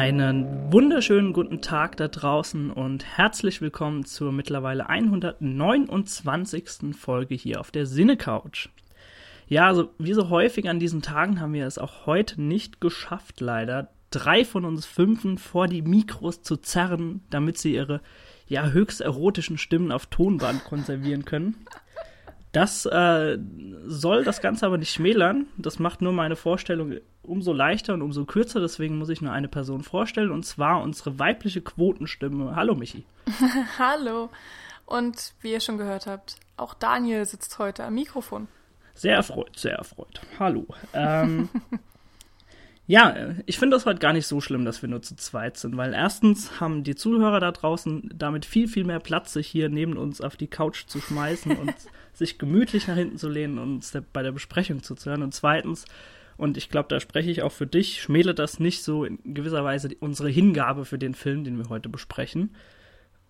Einen wunderschönen guten Tag da draußen und herzlich willkommen zur mittlerweile 129. Folge hier auf der Sinne Couch. Ja, also wie so häufig an diesen Tagen haben wir es auch heute nicht geschafft, leider, drei von uns Fünfen vor die Mikros zu zerren, damit sie ihre ja höchst erotischen Stimmen auf Tonband konservieren können. Das äh, soll das Ganze aber nicht schmälern. Das macht nur meine Vorstellung umso leichter und umso kürzer. Deswegen muss ich nur eine Person vorstellen, und zwar unsere weibliche Quotenstimme. Hallo, Michi. Hallo. Und wie ihr schon gehört habt, auch Daniel sitzt heute am Mikrofon. Sehr erfreut, sehr erfreut. Hallo. Ähm, ja, ich finde das heute gar nicht so schlimm, dass wir nur zu zweit sind, weil erstens haben die Zuhörer da draußen damit viel, viel mehr Platz, sich hier neben uns auf die Couch zu schmeißen und sich gemütlich nach hinten zu lehnen und uns bei der Besprechung zuzuhören. Und zweitens, und ich glaube, da spreche ich auch für dich, schmälert das nicht so in gewisser Weise unsere Hingabe für den Film, den wir heute besprechen.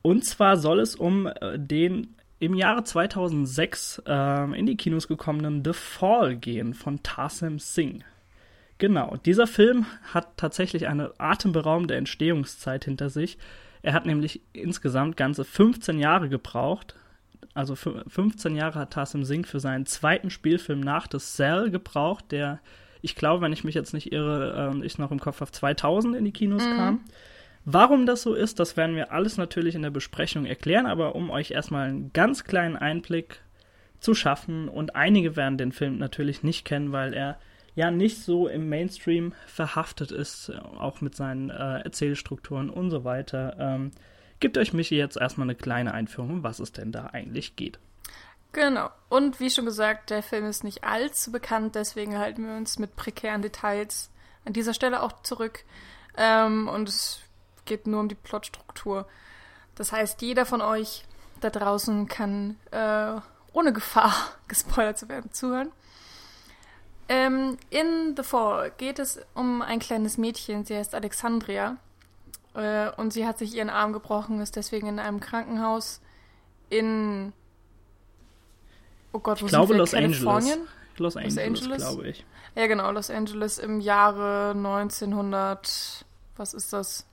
Und zwar soll es um äh, den im Jahre 2006 äh, in die Kinos gekommenen The Fall gehen von Tarsem Singh. Genau, dieser Film hat tatsächlich eine atemberaubende Entstehungszeit hinter sich. Er hat nämlich insgesamt ganze 15 Jahre gebraucht, also 15 Jahre hat Tassim Singh für seinen zweiten Spielfilm nach The Cell gebraucht, der, ich glaube, wenn ich mich jetzt nicht irre, äh, ich noch im Kopf auf 2000 in die Kinos mhm. kam. Warum das so ist, das werden wir alles natürlich in der Besprechung erklären, aber um euch erstmal einen ganz kleinen Einblick zu schaffen und einige werden den Film natürlich nicht kennen, weil er ja nicht so im Mainstream verhaftet ist, auch mit seinen äh, Erzählstrukturen und so weiter. Ähm, gibt euch Michi jetzt erstmal eine kleine Einführung, was es denn da eigentlich geht. Genau. Und wie schon gesagt, der Film ist nicht allzu bekannt, deswegen halten wir uns mit prekären Details an dieser Stelle auch zurück. Ähm, und es geht nur um die Plotstruktur. Das heißt, jeder von euch da draußen kann äh, ohne Gefahr gespoilert zu werden zuhören. Ähm, in The Fall geht es um ein kleines Mädchen, sie heißt Alexandria. Äh, und sie hat sich ihren Arm gebrochen, ist deswegen in einem Krankenhaus in. Oh Gott, wo ich glaube Los Angeles. Los Angeles, Los Angeles? glaube ich. Ja, genau, Los Angeles im Jahre 1900. Was ist das?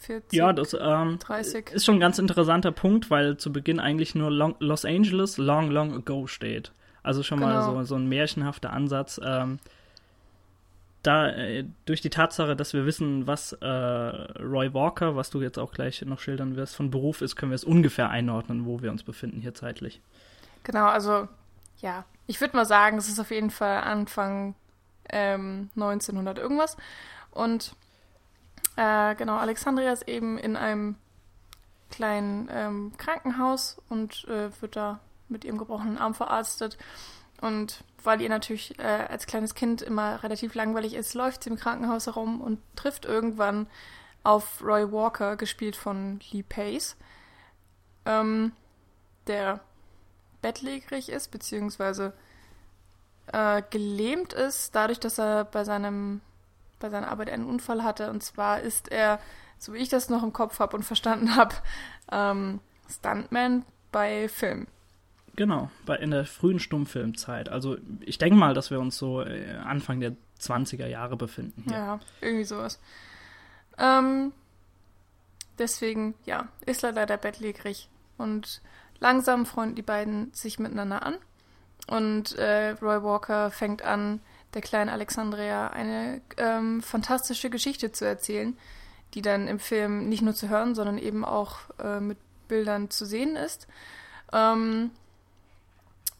40, ja, das ähm, 30. ist schon ein ganz interessanter Punkt, weil zu Beginn eigentlich nur long, Los Angeles long, long ago steht. Also schon genau. mal so, so ein märchenhafter Ansatz. Ähm, da äh, durch die Tatsache, dass wir wissen, was äh, Roy Walker, was du jetzt auch gleich noch schildern wirst, von Beruf ist, können wir es ungefähr einordnen, wo wir uns befinden hier zeitlich. Genau, also ja, ich würde mal sagen, es ist auf jeden Fall Anfang ähm, 1900 irgendwas. Und äh, genau, Alexandria ist eben in einem kleinen ähm, Krankenhaus und äh, wird da mit ihrem gebrochenen Arm verarztet. Und weil ihr natürlich äh, als kleines Kind immer relativ langweilig ist, läuft sie im Krankenhaus herum und trifft irgendwann auf Roy Walker, gespielt von Lee Pace, ähm, der bettlägerig ist, beziehungsweise äh, gelähmt ist, dadurch, dass er bei seinem bei seiner Arbeit einen Unfall hatte. Und zwar ist er, so wie ich das noch im Kopf habe und verstanden habe, ähm, Stuntman bei Film. Genau, bei, in der frühen Stummfilmzeit. Also ich denke mal, dass wir uns so äh, Anfang der 20er Jahre befinden. Hier. Ja, irgendwie sowas. Ähm, deswegen, ja, ist er leider bettlägerig. Und langsam freunden die beiden sich miteinander an. Und äh, Roy Walker fängt an, der kleinen Alexandria eine ähm, fantastische Geschichte zu erzählen, die dann im Film nicht nur zu hören, sondern eben auch äh, mit Bildern zu sehen ist. Ähm,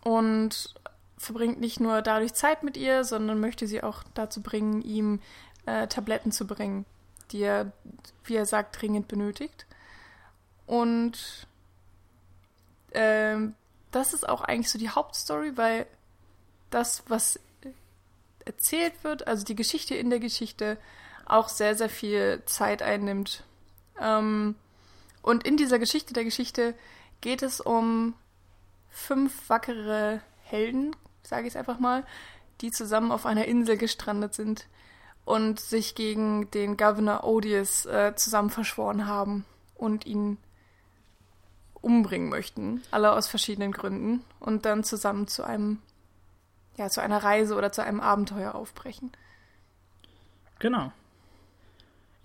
und verbringt nicht nur dadurch Zeit mit ihr, sondern möchte sie auch dazu bringen, ihm äh, Tabletten zu bringen, die er, wie er sagt, dringend benötigt. Und ähm, das ist auch eigentlich so die Hauptstory, weil das, was erzählt wird, also die Geschichte in der Geschichte, auch sehr, sehr viel Zeit einnimmt. Ähm, und in dieser Geschichte der Geschichte geht es um fünf wackere Helden, sage ich es einfach mal, die zusammen auf einer Insel gestrandet sind und sich gegen den Governor Odious äh, zusammen verschworen haben und ihn umbringen möchten, alle aus verschiedenen Gründen und dann zusammen zu einem ja, zu einer Reise oder zu einem Abenteuer aufbrechen. Genau.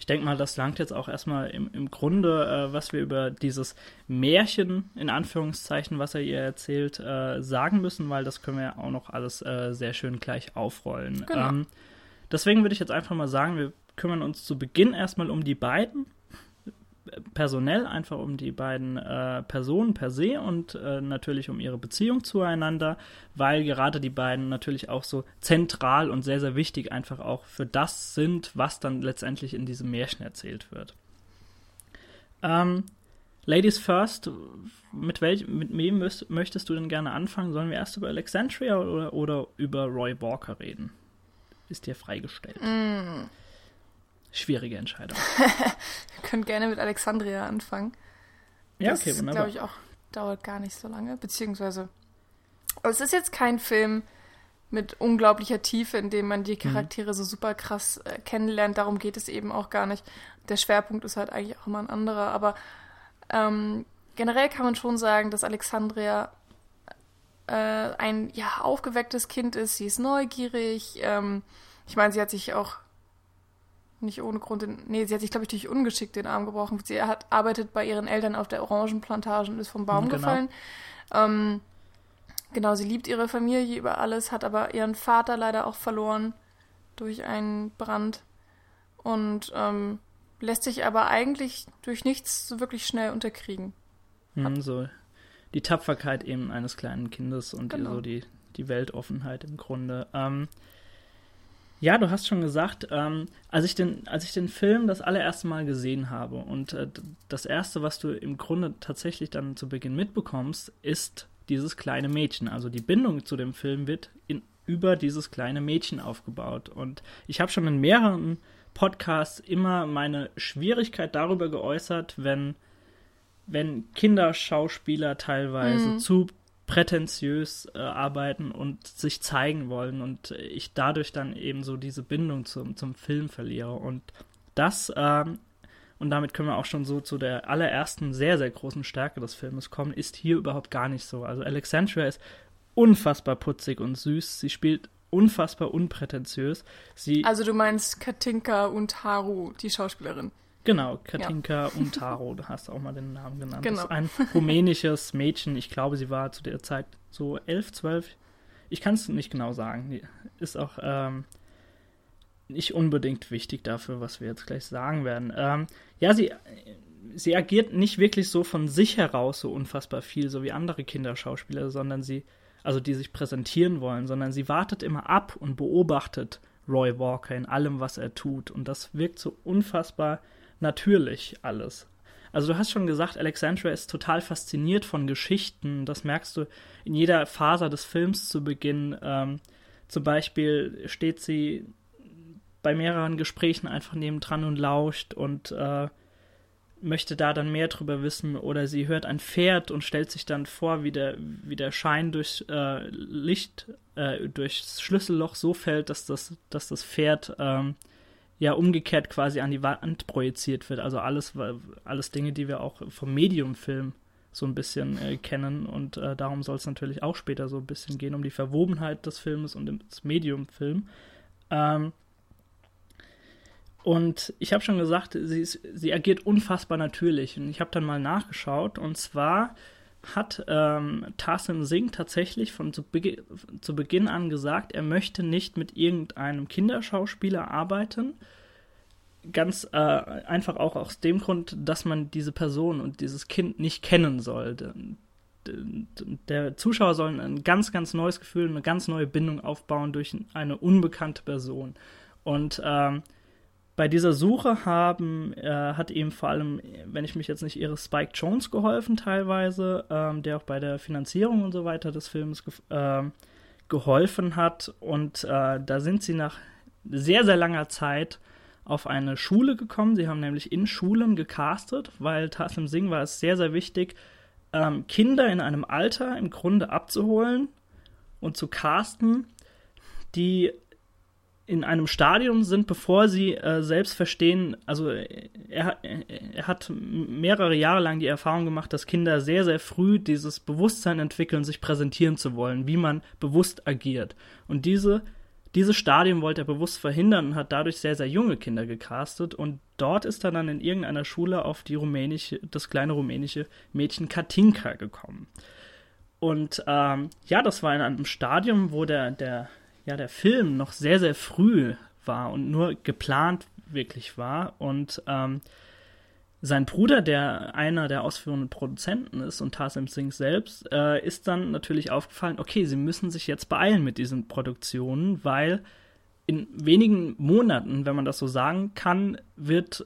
Ich denke mal, das langt jetzt auch erstmal im, im Grunde, äh, was wir über dieses Märchen, in Anführungszeichen, was er ihr erzählt, äh, sagen müssen, weil das können wir ja auch noch alles äh, sehr schön gleich aufrollen. Genau. Ähm, deswegen würde ich jetzt einfach mal sagen, wir kümmern uns zu Beginn erstmal um die beiden personell einfach um die beiden äh, Personen per se und äh, natürlich um ihre Beziehung zueinander, weil gerade die beiden natürlich auch so zentral und sehr, sehr wichtig einfach auch für das sind, was dann letztendlich in diesem Märchen erzählt wird. Ähm, Ladies first, mit, welch, mit wem möchtest du denn gerne anfangen? Sollen wir erst über Alexandria oder, oder über Roy Walker reden? Ist dir freigestellt. Mm. Schwierige Entscheidung. Wir können gerne mit Alexandria anfangen. Ja, okay, wunderbar. glaube ich, auch dauert gar nicht so lange. Beziehungsweise, es ist jetzt kein Film mit unglaublicher Tiefe, in dem man die mhm. Charaktere mhm. so super krass äh, kennenlernt. Darum geht es eben auch gar nicht. Der Schwerpunkt ist halt eigentlich auch immer ein anderer. Aber ähm, generell kann man schon sagen, dass Alexandria äh, ein ja, aufgewecktes Kind ist. Sie ist neugierig. Ähm, ich meine, sie hat sich auch nicht ohne Grund den, nee, sie hat sich, glaube ich, durch Ungeschick den Arm gebrochen. Sie hat, arbeitet bei ihren Eltern auf der Orangenplantage und ist vom Baum genau. gefallen. Ähm, genau, sie liebt ihre Familie über alles, hat aber ihren Vater leider auch verloren durch einen Brand und ähm, lässt sich aber eigentlich durch nichts so wirklich schnell unterkriegen. Hm, so die Tapferkeit eben eines kleinen Kindes und genau. so die, die Weltoffenheit im Grunde. Ähm, ja, du hast schon gesagt, ähm, als, ich den, als ich den Film das allererste Mal gesehen habe und äh, das erste, was du im Grunde tatsächlich dann zu Beginn mitbekommst, ist dieses kleine Mädchen. Also die Bindung zu dem Film wird in, über dieses kleine Mädchen aufgebaut. Und ich habe schon in mehreren Podcasts immer meine Schwierigkeit darüber geäußert, wenn, wenn Kinderschauspieler teilweise mhm. zu prätentiös äh, arbeiten und sich zeigen wollen und ich dadurch dann eben so diese Bindung zum, zum Film verliere. Und das, ähm, und damit können wir auch schon so zu der allerersten sehr, sehr großen Stärke des Filmes kommen, ist hier überhaupt gar nicht so. Also Alexandria ist unfassbar putzig und süß. Sie spielt unfassbar unprätentiös. Sie also du meinst Katinka und Haru, die Schauspielerin. Genau, Katinka ja. Untaro, du hast auch mal den Namen genannt. Genau. Das ist ein rumänisches Mädchen. Ich glaube, sie war zu der Zeit so elf, zwölf. Ich kann es nicht genau sagen. Ist auch ähm, nicht unbedingt wichtig dafür, was wir jetzt gleich sagen werden. Ähm, ja, sie, sie agiert nicht wirklich so von sich heraus so unfassbar viel, so wie andere Kinderschauspieler, sondern sie, also die sich präsentieren wollen, sondern sie wartet immer ab und beobachtet Roy Walker in allem, was er tut. Und das wirkt so unfassbar natürlich alles. Also du hast schon gesagt, Alexandra ist total fasziniert von Geschichten. Das merkst du in jeder Faser des Films zu Beginn. Ähm, zum Beispiel steht sie bei mehreren Gesprächen einfach nebendran und lauscht und äh, möchte da dann mehr drüber wissen. Oder sie hört ein Pferd und stellt sich dann vor, wie der, wie der Schein durch äh, Licht, äh, durchs Schlüsselloch so fällt, dass das, dass das Pferd ähm, ja umgekehrt quasi an die Wand projiziert wird. Also alles, alles Dinge, die wir auch vom Medium-Film so ein bisschen äh, kennen. Und äh, darum soll es natürlich auch später so ein bisschen gehen, um die Verwobenheit des Filmes und des Medium-Film. Ähm, und ich habe schon gesagt, sie, ist, sie agiert unfassbar natürlich. Und ich habe dann mal nachgeschaut. Und zwar hat ähm, Tarsim Singh tatsächlich von zu, Be zu, Beginn an gesagt, er möchte nicht mit irgendeinem Kinderschauspieler arbeiten. Ganz äh, einfach auch aus dem Grund, dass man diese Person und dieses Kind nicht kennen soll. Der Zuschauer soll ein ganz, ganz neues Gefühl, eine ganz neue Bindung aufbauen durch eine unbekannte Person. Und ähm, bei dieser Suche haben, äh, hat ihm vor allem, wenn ich mich jetzt nicht irre, Spike Jones geholfen teilweise, ähm, der auch bei der Finanzierung und so weiter des Films ge äh, geholfen hat. Und äh, da sind sie nach sehr, sehr langer Zeit auf eine Schule gekommen. Sie haben nämlich in Schulen gecastet, weil Taslim Singh war es sehr, sehr wichtig, ähm, Kinder in einem Alter im Grunde abzuholen und zu casten, die in einem Stadium sind, bevor sie äh, selbst verstehen, also er, er hat mehrere Jahre lang die Erfahrung gemacht, dass Kinder sehr, sehr früh dieses Bewusstsein entwickeln, sich präsentieren zu wollen, wie man bewusst agiert. Und diese dieses Stadium wollte er bewusst verhindern und hat dadurch sehr, sehr junge Kinder gecastet. Und dort ist er dann in irgendeiner Schule auf die rumänische, das kleine rumänische Mädchen Katinka gekommen. Und ähm, ja, das war in einem Stadium, wo der, der, ja, der Film noch sehr, sehr früh war und nur geplant wirklich war. Und ähm, sein Bruder, der einer der ausführenden Produzenten ist und Tarsim Singh selbst, äh, ist dann natürlich aufgefallen, okay, sie müssen sich jetzt beeilen mit diesen Produktionen, weil in wenigen Monaten, wenn man das so sagen kann, wird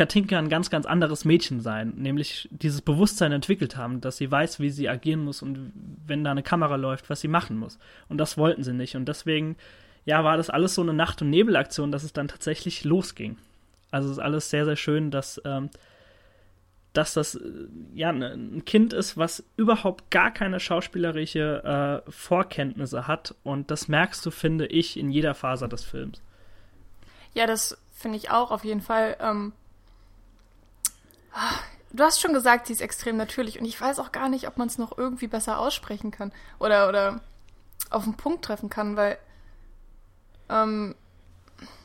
Katinka ein ganz, ganz anderes Mädchen sein, nämlich dieses Bewusstsein entwickelt haben, dass sie weiß, wie sie agieren muss und wenn da eine Kamera läuft, was sie machen muss. Und das wollten sie nicht. Und deswegen, ja, war das alles so eine Nacht- und Nebelaktion, dass es dann tatsächlich losging. Also es ist alles sehr, sehr schön, dass ähm, dass das äh, ja ne, ein Kind ist, was überhaupt gar keine schauspielerische äh, Vorkenntnisse hat und das merkst du, finde ich, in jeder Faser des Films. Ja, das finde ich auch auf jeden Fall. Ähm, du hast schon gesagt, sie ist extrem natürlich und ich weiß auch gar nicht, ob man es noch irgendwie besser aussprechen kann oder oder auf den Punkt treffen kann, weil ähm,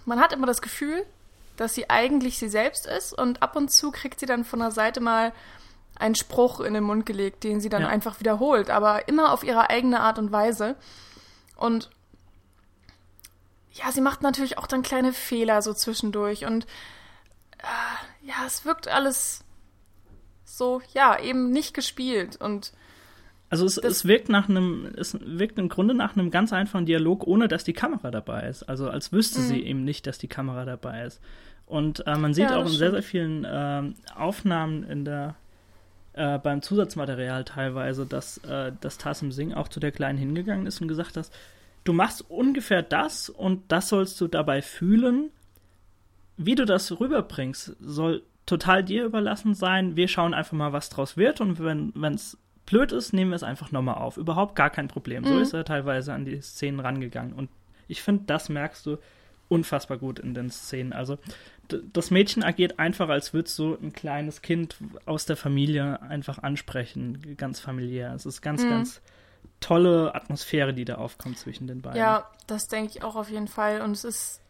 man hat immer das Gefühl, dass sie eigentlich sie selbst ist und ab und zu kriegt sie dann von der Seite mal einen Spruch in den Mund gelegt, den sie dann ja. einfach wiederholt, aber immer auf ihre eigene Art und Weise. Und ja, sie macht natürlich auch dann kleine Fehler so zwischendurch und äh, ja, es wirkt alles so, ja, eben nicht gespielt und also es, es wirkt nach einem, es wirkt im Grunde nach einem ganz einfachen Dialog, ohne dass die Kamera dabei ist. Also als wüsste mhm. sie eben nicht, dass die Kamera dabei ist. Und äh, man sieht ja, auch in sehr, sehr vielen äh, Aufnahmen in der äh, beim Zusatzmaterial teilweise, dass, äh, dass Tassim Singh auch zu der Kleinen hingegangen ist und gesagt hat, du machst ungefähr das und das sollst du dabei fühlen. Wie du das rüberbringst, soll total dir überlassen sein. Wir schauen einfach mal, was draus wird und wenn es blöd ist, nehmen wir es einfach nochmal auf. Überhaupt gar kein Problem. Mhm. So ist er teilweise an die Szenen rangegangen. Und ich finde, das merkst du unfassbar gut in den Szenen. Also das Mädchen agiert einfach, als würde so ein kleines Kind aus der Familie einfach ansprechen, ganz familiär. Es ist ganz, mhm. ganz tolle Atmosphäre, die da aufkommt zwischen den beiden. Ja, das denke ich auch auf jeden Fall. Und es ist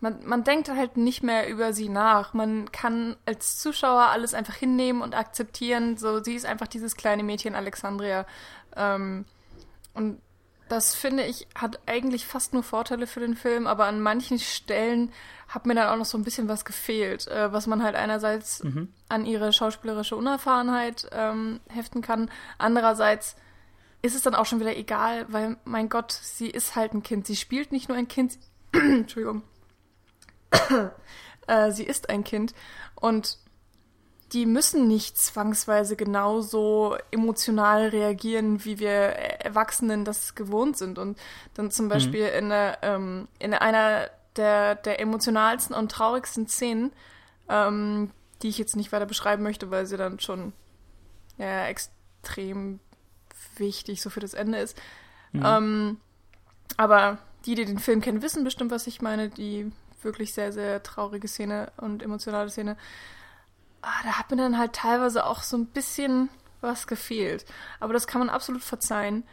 man, man denkt halt nicht mehr über sie nach. Man kann als Zuschauer alles einfach hinnehmen und akzeptieren. So, sie ist einfach dieses kleine Mädchen Alexandria. Ähm, und das finde ich hat eigentlich fast nur Vorteile für den Film, aber an manchen Stellen hat mir dann auch noch so ein bisschen was gefehlt, äh, was man halt einerseits mhm. an ihre schauspielerische Unerfahrenheit ähm, heften kann, andererseits ist es dann auch schon wieder egal, weil mein Gott, sie ist halt ein Kind. Sie spielt nicht nur ein Kind, Entschuldigung, äh, sie ist ein Kind und die müssen nicht zwangsweise genauso emotional reagieren, wie wir Erwachsenen das gewohnt sind. Und dann zum mhm. Beispiel mhm. in, eine, ähm, in einer der, der emotionalsten und traurigsten Szenen, ähm, die ich jetzt nicht weiter beschreiben möchte, weil sie dann schon ja, extrem wichtig so für das Ende ist. Mhm. Ähm, aber die, die den Film kennen, wissen bestimmt, was ich meine. Die wirklich sehr, sehr traurige Szene und emotionale Szene. Ah, da hat mir dann halt teilweise auch so ein bisschen was gefehlt. Aber das kann man absolut verzeihen,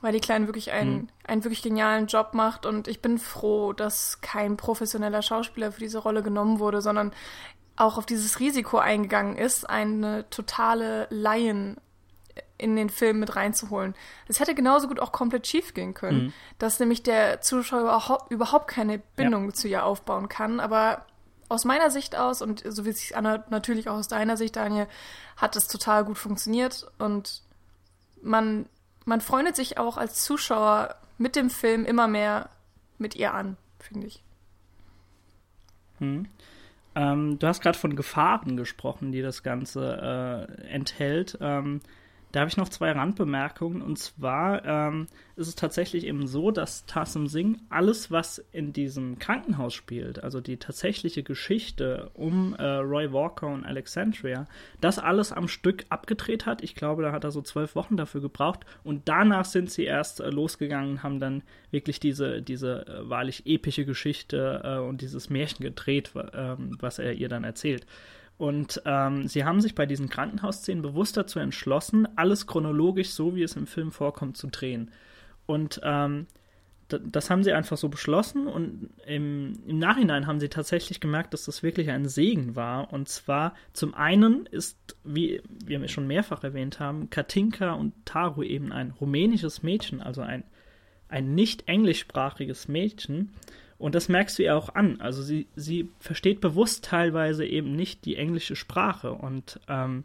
weil die Kleine wirklich einen, mhm. einen wirklich genialen Job macht und ich bin froh, dass kein professioneller Schauspieler für diese Rolle genommen wurde, sondern auch auf dieses Risiko eingegangen ist, eine totale Laien in den Film mit reinzuholen. Das hätte genauso gut auch komplett schief gehen können, mhm. dass nämlich der Zuschauer überhaupt keine Bindung ja. zu ihr aufbauen kann. Aber aus meiner Sicht aus und so wie es sich anhört, natürlich auch aus deiner Sicht, Daniel, hat es total gut funktioniert und man, man freundet sich auch als Zuschauer mit dem Film immer mehr mit ihr an, finde ich. Hm. Ähm, du hast gerade von Gefahren gesprochen, die das Ganze äh, enthält. Ähm, da habe ich noch zwei Randbemerkungen. Und zwar ähm, ist es tatsächlich eben so, dass Tassim Singh alles, was in diesem Krankenhaus spielt, also die tatsächliche Geschichte um äh, Roy Walker und Alexandria, das alles am Stück abgedreht hat. Ich glaube, da hat er so zwölf Wochen dafür gebraucht. Und danach sind sie erst äh, losgegangen und haben dann wirklich diese, diese äh, wahrlich epische Geschichte äh, und dieses Märchen gedreht, ähm, was er ihr dann erzählt. Und ähm, sie haben sich bei diesen Krankenhausszenen bewusst dazu entschlossen, alles chronologisch so, wie es im Film vorkommt, zu drehen. Und ähm, das haben sie einfach so beschlossen und im, im Nachhinein haben sie tatsächlich gemerkt, dass das wirklich ein Segen war. Und zwar zum einen ist, wie wir schon mehrfach erwähnt haben, Katinka und Taru eben ein rumänisches Mädchen, also ein, ein nicht englischsprachiges Mädchen. Und das merkst du ihr auch an. Also sie, sie versteht bewusst teilweise eben nicht die englische Sprache. Und ähm,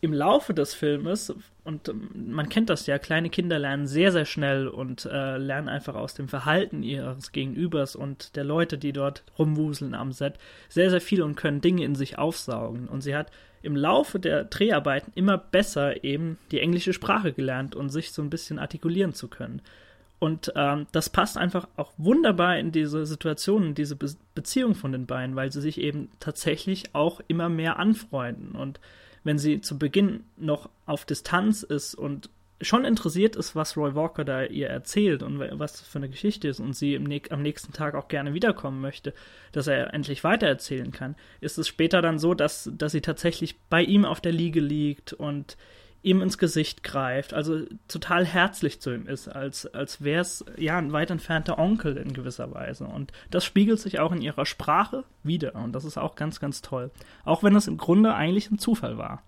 im Laufe des Filmes, und ähm, man kennt das ja, kleine Kinder lernen sehr, sehr schnell und äh, lernen einfach aus dem Verhalten ihres Gegenübers und der Leute, die dort rumwuseln am Set, sehr, sehr viel und können Dinge in sich aufsaugen. Und sie hat im Laufe der Dreharbeiten immer besser eben die englische Sprache gelernt und sich so ein bisschen artikulieren zu können. Und ähm, das passt einfach auch wunderbar in diese Situation, in diese Be Beziehung von den beiden, weil sie sich eben tatsächlich auch immer mehr anfreunden. Und wenn sie zu Beginn noch auf Distanz ist und schon interessiert ist, was Roy Walker da ihr erzählt und was für eine Geschichte ist und sie ne am nächsten Tag auch gerne wiederkommen möchte, dass er endlich weitererzählen kann, ist es später dann so, dass, dass sie tatsächlich bei ihm auf der Liege liegt und ihm ins Gesicht greift, also total herzlich zu ihm ist, als, als wäre es ja ein weit entfernter Onkel in gewisser Weise. Und das spiegelt sich auch in ihrer Sprache wieder. Und das ist auch ganz, ganz toll. Auch wenn es im Grunde eigentlich ein Zufall war,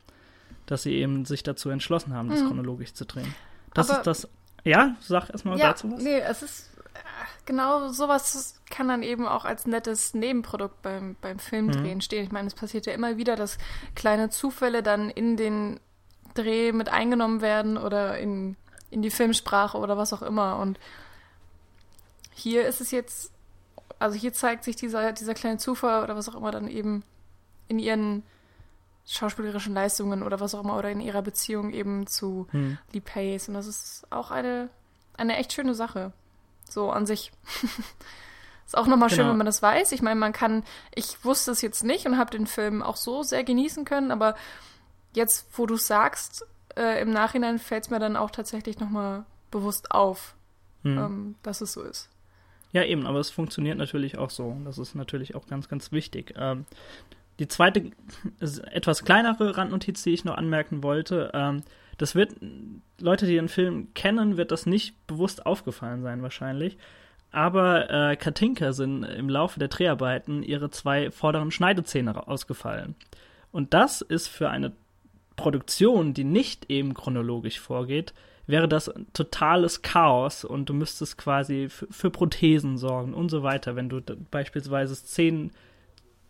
dass sie eben sich dazu entschlossen haben, das hm. chronologisch zu drehen. Das Aber, ist das. Ja, sag erstmal ja, dazu was. Nee, es ist äh, genau sowas kann dann eben auch als nettes Nebenprodukt beim, beim Filmdrehen mhm. stehen. Ich meine, es passiert ja immer wieder, dass kleine Zufälle dann in den Dreh mit eingenommen werden oder in, in die Filmsprache oder was auch immer. Und hier ist es jetzt, also hier zeigt sich dieser, dieser kleine Zufall oder was auch immer dann eben in ihren schauspielerischen Leistungen oder was auch immer oder in ihrer Beziehung eben zu hm. Lee Pace. Und das ist auch eine, eine echt schöne Sache. So an sich. ist auch nochmal genau. schön, wenn man das weiß. Ich meine, man kann, ich wusste es jetzt nicht und habe den Film auch so sehr genießen können, aber jetzt, wo du sagst, äh, im Nachhinein fällt es mir dann auch tatsächlich nochmal bewusst auf, hm. ähm, dass es so ist. Ja, eben, aber es funktioniert natürlich auch so. Das ist natürlich auch ganz, ganz wichtig. Ähm, die zweite, etwas kleinere Randnotiz, die ich noch anmerken wollte, ähm, das wird, Leute, die den Film kennen, wird das nicht bewusst aufgefallen sein, wahrscheinlich. Aber äh, Katinka sind im Laufe der Dreharbeiten ihre zwei vorderen Schneidezähne ausgefallen. Und das ist für eine Produktion, die nicht eben chronologisch vorgeht, wäre das totales Chaos und du müsstest quasi für Prothesen sorgen und so weiter, wenn du beispielsweise Szenen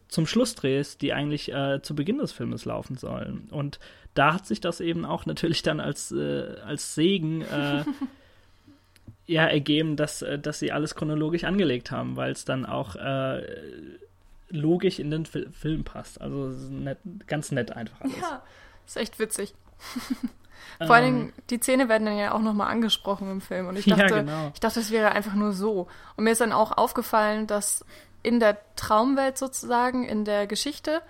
zum Schluss drehst, die eigentlich äh, zu Beginn des Filmes laufen sollen. Und da hat sich das eben auch natürlich dann als, äh, als Segen äh, ja, ergeben, dass, äh, dass sie alles chronologisch angelegt haben, weil es dann auch äh, logisch in den Fil Film passt. Also nett, ganz nett einfach alles. Ja. Ist echt witzig. Vor allen Dingen, ähm. die Szene werden dann ja auch nochmal angesprochen im Film. Und ich dachte, ja, genau. ich dachte, es wäre einfach nur so. Und mir ist dann auch aufgefallen, dass in der Traumwelt sozusagen, in der Geschichte,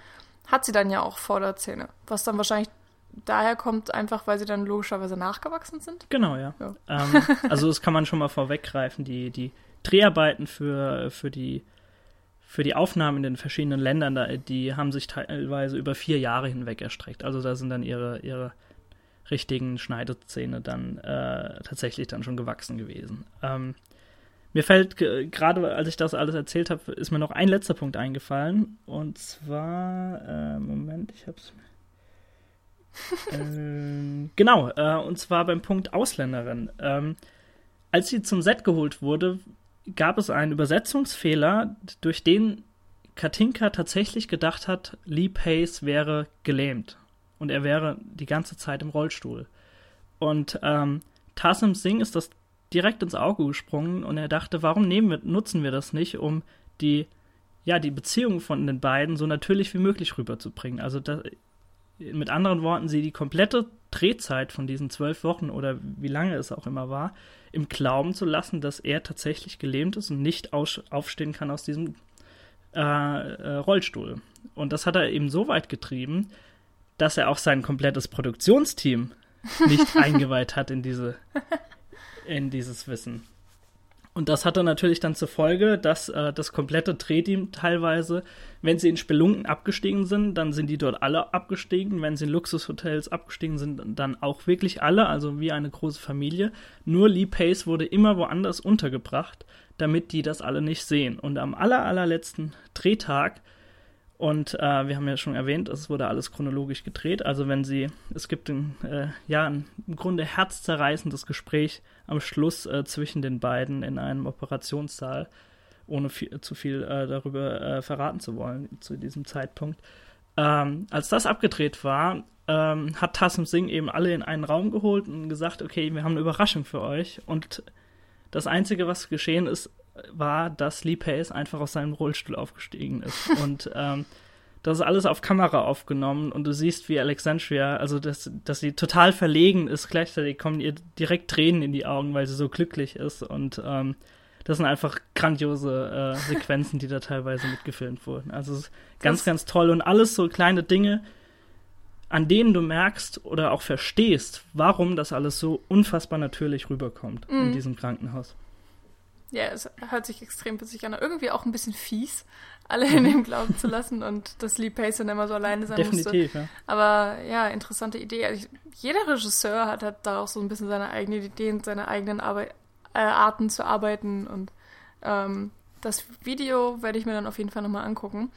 hat sie dann ja auch Vorderzähne. Was dann wahrscheinlich daher kommt, einfach weil sie dann logischerweise nachgewachsen sind. Genau, ja. ja. Ähm, also das kann man schon mal vorweggreifen. Die, die Dreharbeiten für, für die für die Aufnahmen in den verschiedenen Ländern, die haben sich teilweise über vier Jahre hinweg erstreckt. Also da sind dann ihre, ihre richtigen Schneidezähne dann äh, tatsächlich dann schon gewachsen gewesen. Ähm, mir fällt gerade, als ich das alles erzählt habe, ist mir noch ein letzter Punkt eingefallen. Und zwar, äh, Moment, ich hab's. äh, genau, äh, und zwar beim Punkt Ausländerin. Ähm, als sie zum Set geholt wurde, gab es einen Übersetzungsfehler, durch den Katinka tatsächlich gedacht hat, Lee Pace wäre gelähmt und er wäre die ganze Zeit im Rollstuhl. Und ähm, Tassim Singh ist das direkt ins Auge gesprungen und er dachte, warum wir, nutzen wir das nicht, um die, ja, die Beziehung von den beiden so natürlich wie möglich rüberzubringen. Also da, mit anderen Worten, sie die komplette Drehzeit von diesen zwölf Wochen oder wie lange es auch immer war, im Glauben zu lassen, dass er tatsächlich gelähmt ist und nicht aufstehen kann aus diesem äh, äh, Rollstuhl. Und das hat er eben so weit getrieben, dass er auch sein komplettes Produktionsteam nicht eingeweiht hat in diese in dieses Wissen. Und das hatte natürlich dann zur Folge, dass äh, das komplette Drehteam teilweise, wenn sie in Spelunken abgestiegen sind, dann sind die dort alle abgestiegen. Wenn sie in Luxushotels abgestiegen sind, dann auch wirklich alle, also wie eine große Familie. Nur Lee Pace wurde immer woanders untergebracht, damit die das alle nicht sehen. Und am aller, allerletzten Drehtag und äh, wir haben ja schon erwähnt, es wurde alles chronologisch gedreht. Also wenn sie, es gibt ein, äh, ja, ein im Grunde herzzerreißendes Gespräch am Schluss äh, zwischen den beiden in einem Operationssaal, ohne viel, zu viel äh, darüber äh, verraten zu wollen zu diesem Zeitpunkt. Ähm, als das abgedreht war, ähm, hat Tassim Singh eben alle in einen Raum geholt und gesagt, okay, wir haben eine Überraschung für euch. Und das Einzige, was geschehen ist, war, dass Lee Pace einfach aus seinem Rollstuhl aufgestiegen ist. und ähm, das ist alles auf Kamera aufgenommen und du siehst, wie Alexandria, also dass, dass sie total verlegen ist, gleichzeitig kommen ihr direkt Tränen in die Augen, weil sie so glücklich ist und ähm, das sind einfach grandiose äh, Sequenzen, die da teilweise mitgefilmt wurden. Also ganz, das ganz toll und alles so kleine Dinge, an denen du merkst oder auch verstehst, warum das alles so unfassbar natürlich rüberkommt mm. in mhm. diesem Krankenhaus. Ja, es hört sich extrem witzig an. Irgendwie auch ein bisschen fies, alle in dem Glauben zu lassen und dass Lee Pace dann immer so alleine sein Definitiv, musste. Ja. Aber ja, interessante Idee. Also ich, jeder Regisseur hat halt da auch so ein bisschen seine eigenen Ideen, seine eigenen Arbeit, äh, Arten zu arbeiten und ähm, das Video werde ich mir dann auf jeden Fall nochmal angucken.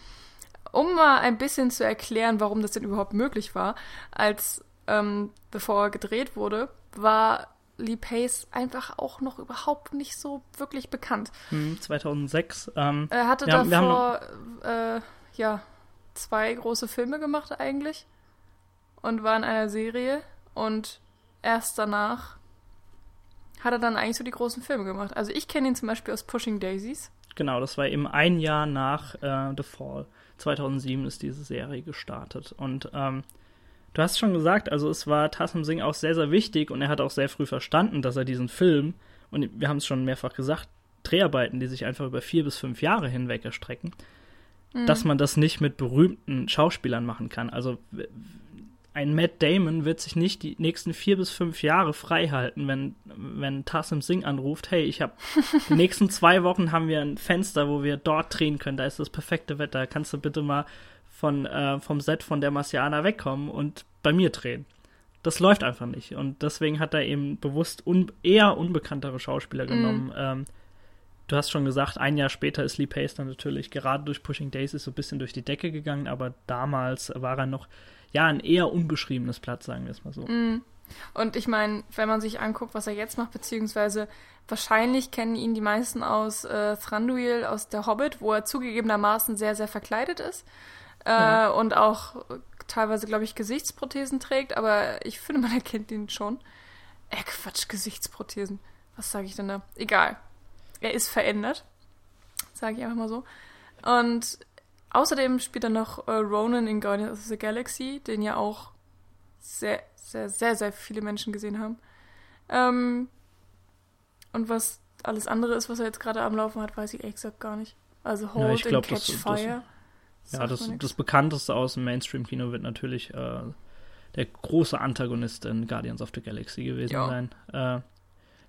Um mal ein bisschen zu erklären, warum das denn überhaupt möglich war, als ähm, Before gedreht wurde, war Lee Pace einfach auch noch überhaupt nicht so wirklich bekannt. Hm, 2006. Ähm, er hatte davor äh, ja, zwei große Filme gemacht eigentlich und war in einer Serie und erst danach hat er dann eigentlich so die großen Filme gemacht. Also ich kenne ihn zum Beispiel aus Pushing Daisies. Genau, das war eben ein Jahr nach äh, The Fall. 2007 ist diese Serie gestartet und ähm, Du hast schon gesagt, also es war Tassim Singh auch sehr, sehr wichtig und er hat auch sehr früh verstanden, dass er diesen Film, und wir haben es schon mehrfach gesagt, Dreharbeiten, die sich einfach über vier bis fünf Jahre hinweg erstrecken, mhm. dass man das nicht mit berühmten Schauspielern machen kann. Also ein Matt Damon wird sich nicht die nächsten vier bis fünf Jahre frei halten, wenn, wenn Tassim Singh anruft, hey, ich habe die nächsten zwei Wochen haben wir ein Fenster, wo wir dort drehen können, da ist das perfekte Wetter, kannst du bitte mal von, äh, vom Set von der Marciana wegkommen und bei mir drehen. Das läuft einfach nicht. Und deswegen hat er eben bewusst un eher unbekanntere Schauspieler mhm. genommen. Mm. Ähm, du hast schon gesagt, ein Jahr später ist Lee Pace dann natürlich gerade durch Pushing Daisies so ein bisschen durch die Decke gegangen, aber damals war er noch, ja, ein eher unbeschriebenes Platz, sagen wir es mal so. Mm. Und ich meine, wenn man sich anguckt, was er jetzt macht, beziehungsweise wahrscheinlich kennen ihn die meisten aus äh, Thranduil, aus der Hobbit, wo er zugegebenermaßen sehr, sehr verkleidet ist äh, ja. und auch teilweise, glaube ich, Gesichtsprothesen trägt, aber ich finde, man erkennt ihn schon. Äh, Quatsch, Gesichtsprothesen. Was sage ich denn da? Egal. Er ist verändert. Sage ich einfach mal so. Und außerdem spielt er noch äh, Ronan in Guardians of the Galaxy, den ja auch sehr, sehr, sehr, sehr viele Menschen gesehen haben. Ähm, und was alles andere ist, was er jetzt gerade am Laufen hat, weiß ich ehrlich gesagt gar nicht. Also Hold ja, glaub, Catch das, Fire. Das, ja, das, das bekannteste aus dem Mainstream-Kino wird natürlich äh, der große Antagonist in Guardians of the Galaxy gewesen ja. sein, äh,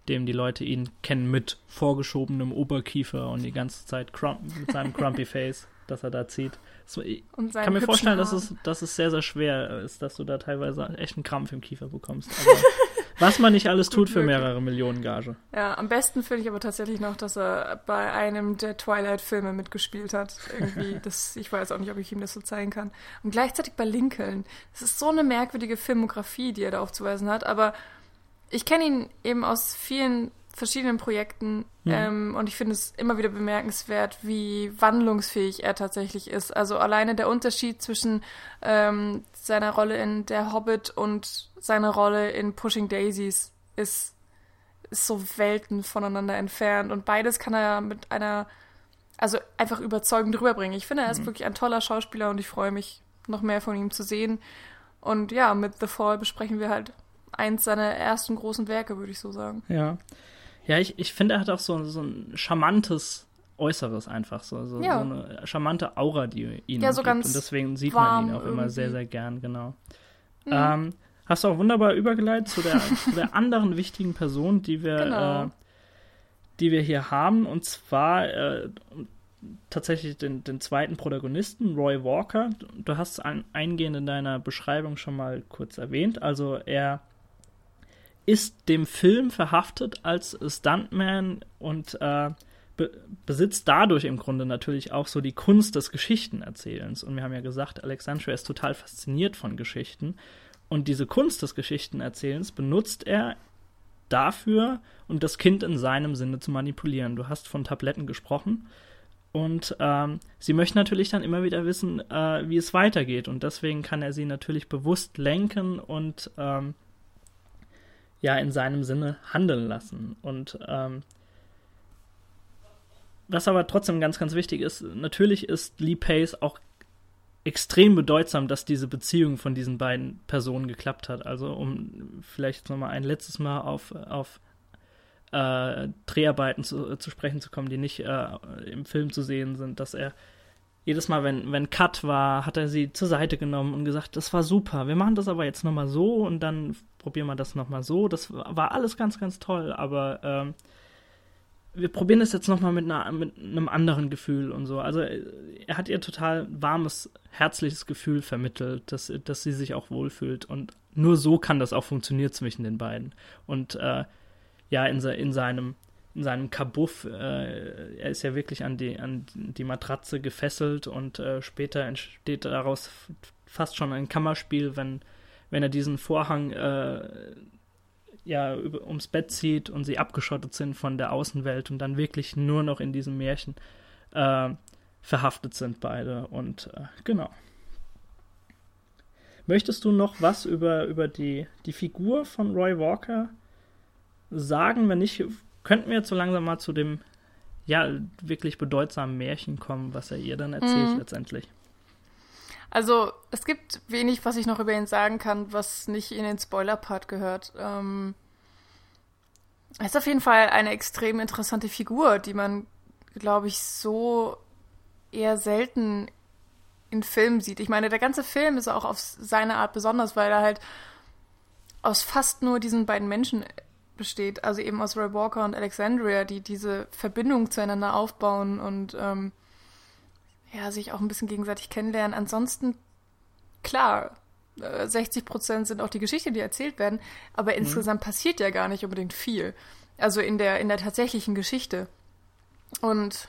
dem die Leute ihn kennen mit vorgeschobenem Oberkiefer und die ganze Zeit mit seinem Crumpy Face, das er da zieht. So, ich kann mir vorstellen, dass es, dass es sehr, sehr schwer ist, dass du da teilweise echt einen Krampf im Kiefer bekommst. Was man nicht alles tut für mehrere Millionen Gage. Ja, am besten finde ich aber tatsächlich noch, dass er bei einem der Twilight-Filme mitgespielt hat. Irgendwie, das, ich weiß auch nicht, ob ich ihm das so zeigen kann. Und gleichzeitig bei Lincoln. Es ist so eine merkwürdige Filmografie, die er da aufzuweisen hat, aber ich kenne ihn eben aus vielen verschiedenen Projekten ja. ähm, und ich finde es immer wieder bemerkenswert, wie wandlungsfähig er tatsächlich ist. Also alleine der Unterschied zwischen ähm, seiner Rolle in Der Hobbit und seiner Rolle in Pushing Daisies ist, ist so Welten voneinander entfernt und beides kann er mit einer, also einfach überzeugend rüberbringen. Ich finde, er ist mhm. wirklich ein toller Schauspieler und ich freue mich, noch mehr von ihm zu sehen. Und ja, mit The Fall besprechen wir halt eins seiner ersten großen Werke, würde ich so sagen. Ja. Ja, ich, ich finde, er hat auch so, so ein charmantes Äußeres einfach, so, so, ja. so eine charmante Aura, die ihn ja, so gibt. Und deswegen sieht man ihn auch irgendwie. immer sehr, sehr gern, genau. Mhm. Ähm, hast du auch wunderbar übergeleitet zu der, zu der anderen wichtigen Person, die wir, genau. äh, die wir hier haben, und zwar äh, tatsächlich den, den zweiten Protagonisten, Roy Walker. Du hast es eingehend in deiner Beschreibung schon mal kurz erwähnt. Also er ist dem Film verhaftet als Stuntman und äh, be besitzt dadurch im Grunde natürlich auch so die Kunst des Geschichtenerzählens. Und wir haben ja gesagt, Alexandria ist total fasziniert von Geschichten. Und diese Kunst des Geschichtenerzählens benutzt er dafür, um das Kind in seinem Sinne zu manipulieren. Du hast von Tabletten gesprochen. Und ähm, sie möchte natürlich dann immer wieder wissen, äh, wie es weitergeht. Und deswegen kann er sie natürlich bewusst lenken und ähm, ja in seinem Sinne handeln lassen. Und ähm, was aber trotzdem ganz, ganz wichtig ist, natürlich ist Lee Pace auch extrem bedeutsam, dass diese Beziehung von diesen beiden Personen geklappt hat. Also um vielleicht nochmal ein letztes Mal auf, auf äh, Dreharbeiten zu, zu sprechen zu kommen, die nicht äh, im Film zu sehen sind, dass er jedes Mal, wenn, wenn Cut war, hat er sie zur Seite genommen und gesagt, das war super, wir machen das aber jetzt nochmal so und dann probieren wir das nochmal so. Das war alles ganz, ganz toll, aber ähm, wir probieren das jetzt nochmal mit, mit einem anderen Gefühl und so. Also er hat ihr total warmes, herzliches Gefühl vermittelt, dass, dass sie sich auch wohlfühlt und nur so kann das auch funktionieren zwischen den beiden. Und äh, ja, in, in seinem in seinem Kabuff, äh, er ist ja wirklich an die, an die Matratze gefesselt und äh, später entsteht daraus fast schon ein Kammerspiel, wenn, wenn er diesen Vorhang äh, ja über, ums Bett zieht und sie abgeschottet sind von der Außenwelt und dann wirklich nur noch in diesem Märchen äh, verhaftet sind beide und äh, genau. Möchtest du noch was über, über die, die Figur von Roy Walker sagen? Wenn nicht, könnten wir jetzt so langsam mal zu dem ja wirklich bedeutsamen Märchen kommen, was er ihr dann erzählt mhm. letztendlich. Also es gibt wenig, was ich noch über ihn sagen kann, was nicht in den Spoiler-Part gehört. Ähm, er ist auf jeden Fall eine extrem interessante Figur, die man, glaube ich, so eher selten in Filmen sieht. Ich meine, der ganze Film ist auch auf seine Art besonders, weil er halt aus fast nur diesen beiden Menschen besteht, also eben aus Roy Walker und Alexandria, die diese Verbindung zueinander aufbauen und ähm, ja, sich auch ein bisschen gegenseitig kennenlernen. Ansonsten, klar, 60 äh, Prozent sind auch die Geschichte, die erzählt werden, aber mhm. insgesamt passiert ja gar nicht unbedingt viel. Also in der, in der tatsächlichen Geschichte. Und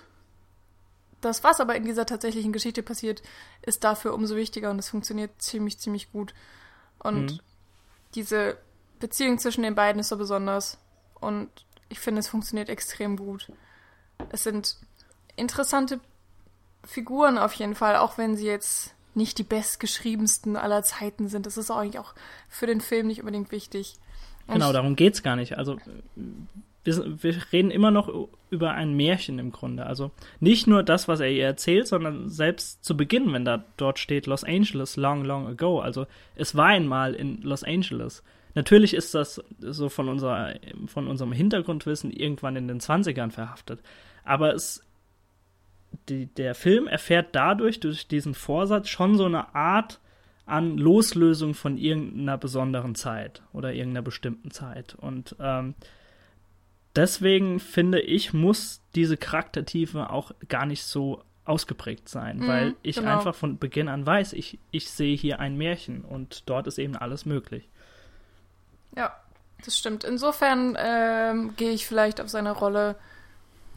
das, was aber in dieser tatsächlichen Geschichte passiert, ist dafür umso wichtiger und es funktioniert ziemlich, ziemlich gut. Und mhm. diese Beziehung zwischen den beiden ist so besonders. Und ich finde, es funktioniert extrem gut. Es sind interessante Figuren auf jeden Fall, auch wenn sie jetzt nicht die bestgeschriebensten aller Zeiten sind. Das ist eigentlich auch für den Film nicht unbedingt wichtig. Und genau, darum geht es gar nicht. Also wir, wir, reden immer noch über ein Märchen im Grunde. Also nicht nur das, was er ihr erzählt, sondern selbst zu Beginn, wenn da dort steht Los Angeles long, long ago. Also es war einmal in Los Angeles. Natürlich ist das so von, unserer, von unserem Hintergrundwissen irgendwann in den 20ern verhaftet. Aber es, die, der Film erfährt dadurch, durch diesen Vorsatz, schon so eine Art an Loslösung von irgendeiner besonderen Zeit oder irgendeiner bestimmten Zeit. Und ähm, deswegen finde ich, muss diese Charaktertiefe auch gar nicht so ausgeprägt sein, mhm, weil ich genau. einfach von Beginn an weiß, ich, ich sehe hier ein Märchen und dort ist eben alles möglich. Ja, das stimmt. Insofern ähm, gehe ich vielleicht auf seine Rolle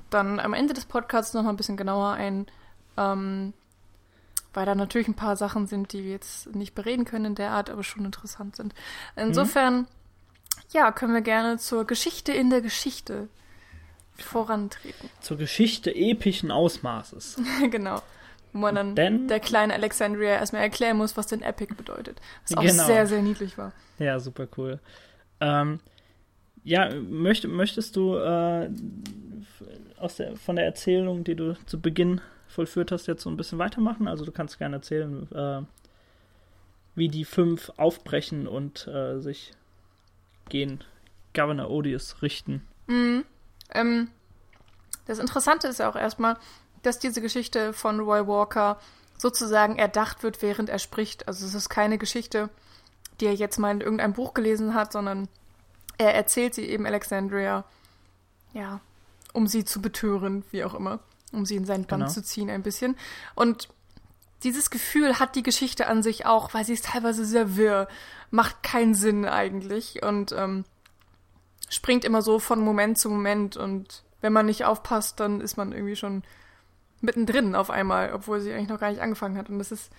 dann am Ende des Podcasts noch mal ein bisschen genauer ein, ähm, weil da natürlich ein paar Sachen sind, die wir jetzt nicht bereden können in der Art, aber schon interessant sind. Insofern, mhm. ja, können wir gerne zur Geschichte in der Geschichte vorantreten. Zur Geschichte epischen Ausmaßes. genau. Wo man dann denn, der kleinen Alexandria erstmal erklären muss, was denn Epic bedeutet. Was auch genau. sehr, sehr niedlich war. Ja, super cool. Ähm, ja, möcht, möchtest du äh, aus der, von der Erzählung, die du zu Beginn vollführt hast, jetzt so ein bisschen weitermachen? Also du kannst gerne erzählen, äh, wie die fünf aufbrechen und äh, sich gegen Governor Odious richten. Mhm. Ähm, das Interessante ist ja auch erstmal, dass diese Geschichte von Roy Walker sozusagen erdacht wird, während er spricht. Also es ist keine Geschichte, die er jetzt mal in irgendeinem Buch gelesen hat, sondern er erzählt sie eben Alexandria, ja, um sie zu betören, wie auch immer, um sie in seinen Band Genau. zu ziehen ein bisschen. Und dieses Gefühl hat die Geschichte an sich auch, weil sie ist teilweise sehr wirr, macht keinen Sinn eigentlich und ähm, springt immer so von Moment zu Moment und wenn man nicht aufpasst, dann ist man irgendwie schon mittendrin auf einmal, obwohl sie eigentlich noch gar nicht angefangen hat. Und das ist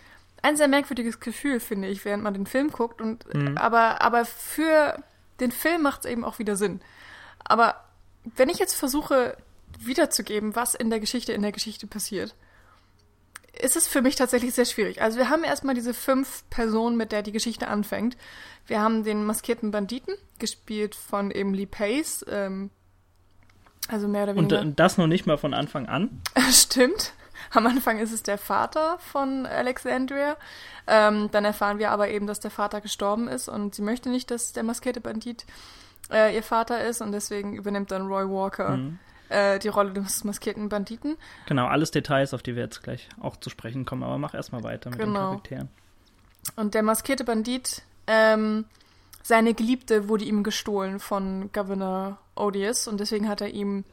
ein sehr merkwürdiges Gefühl, finde ich, während man den Film guckt. Und Mhm. aber, aber für den Film macht es eben auch wieder Sinn. Aber wenn ich jetzt versuche, wiederzugeben, was in der Geschichte in der Geschichte passiert, ist es für mich tatsächlich sehr schwierig. Also wir haben erstmal diese fünf Personen, mit der die Geschichte anfängt. Wir haben den maskierten Banditen, gespielt von eben Lee Pace, ähm, also mehr oder Und weniger. äh, das noch nicht mal von Anfang an. Stimmt. Am Anfang ist es der Vater von Alexandria. Ähm, dann erfahren wir aber eben, dass der Vater gestorben ist und sie möchte nicht, dass der maskierte Bandit äh, ihr Vater ist und deswegen übernimmt dann Roy Walker Mhm. äh, die Rolle des maskierten Banditen. Genau, alles Details, auf die wir jetzt gleich auch zu sprechen kommen. Aber mach erstmal weiter mit den Genau. Charakteren. Und der maskierte Bandit, ähm, seine Geliebte wurde ihm gestohlen von Governor Odious und deswegen hat er ihm,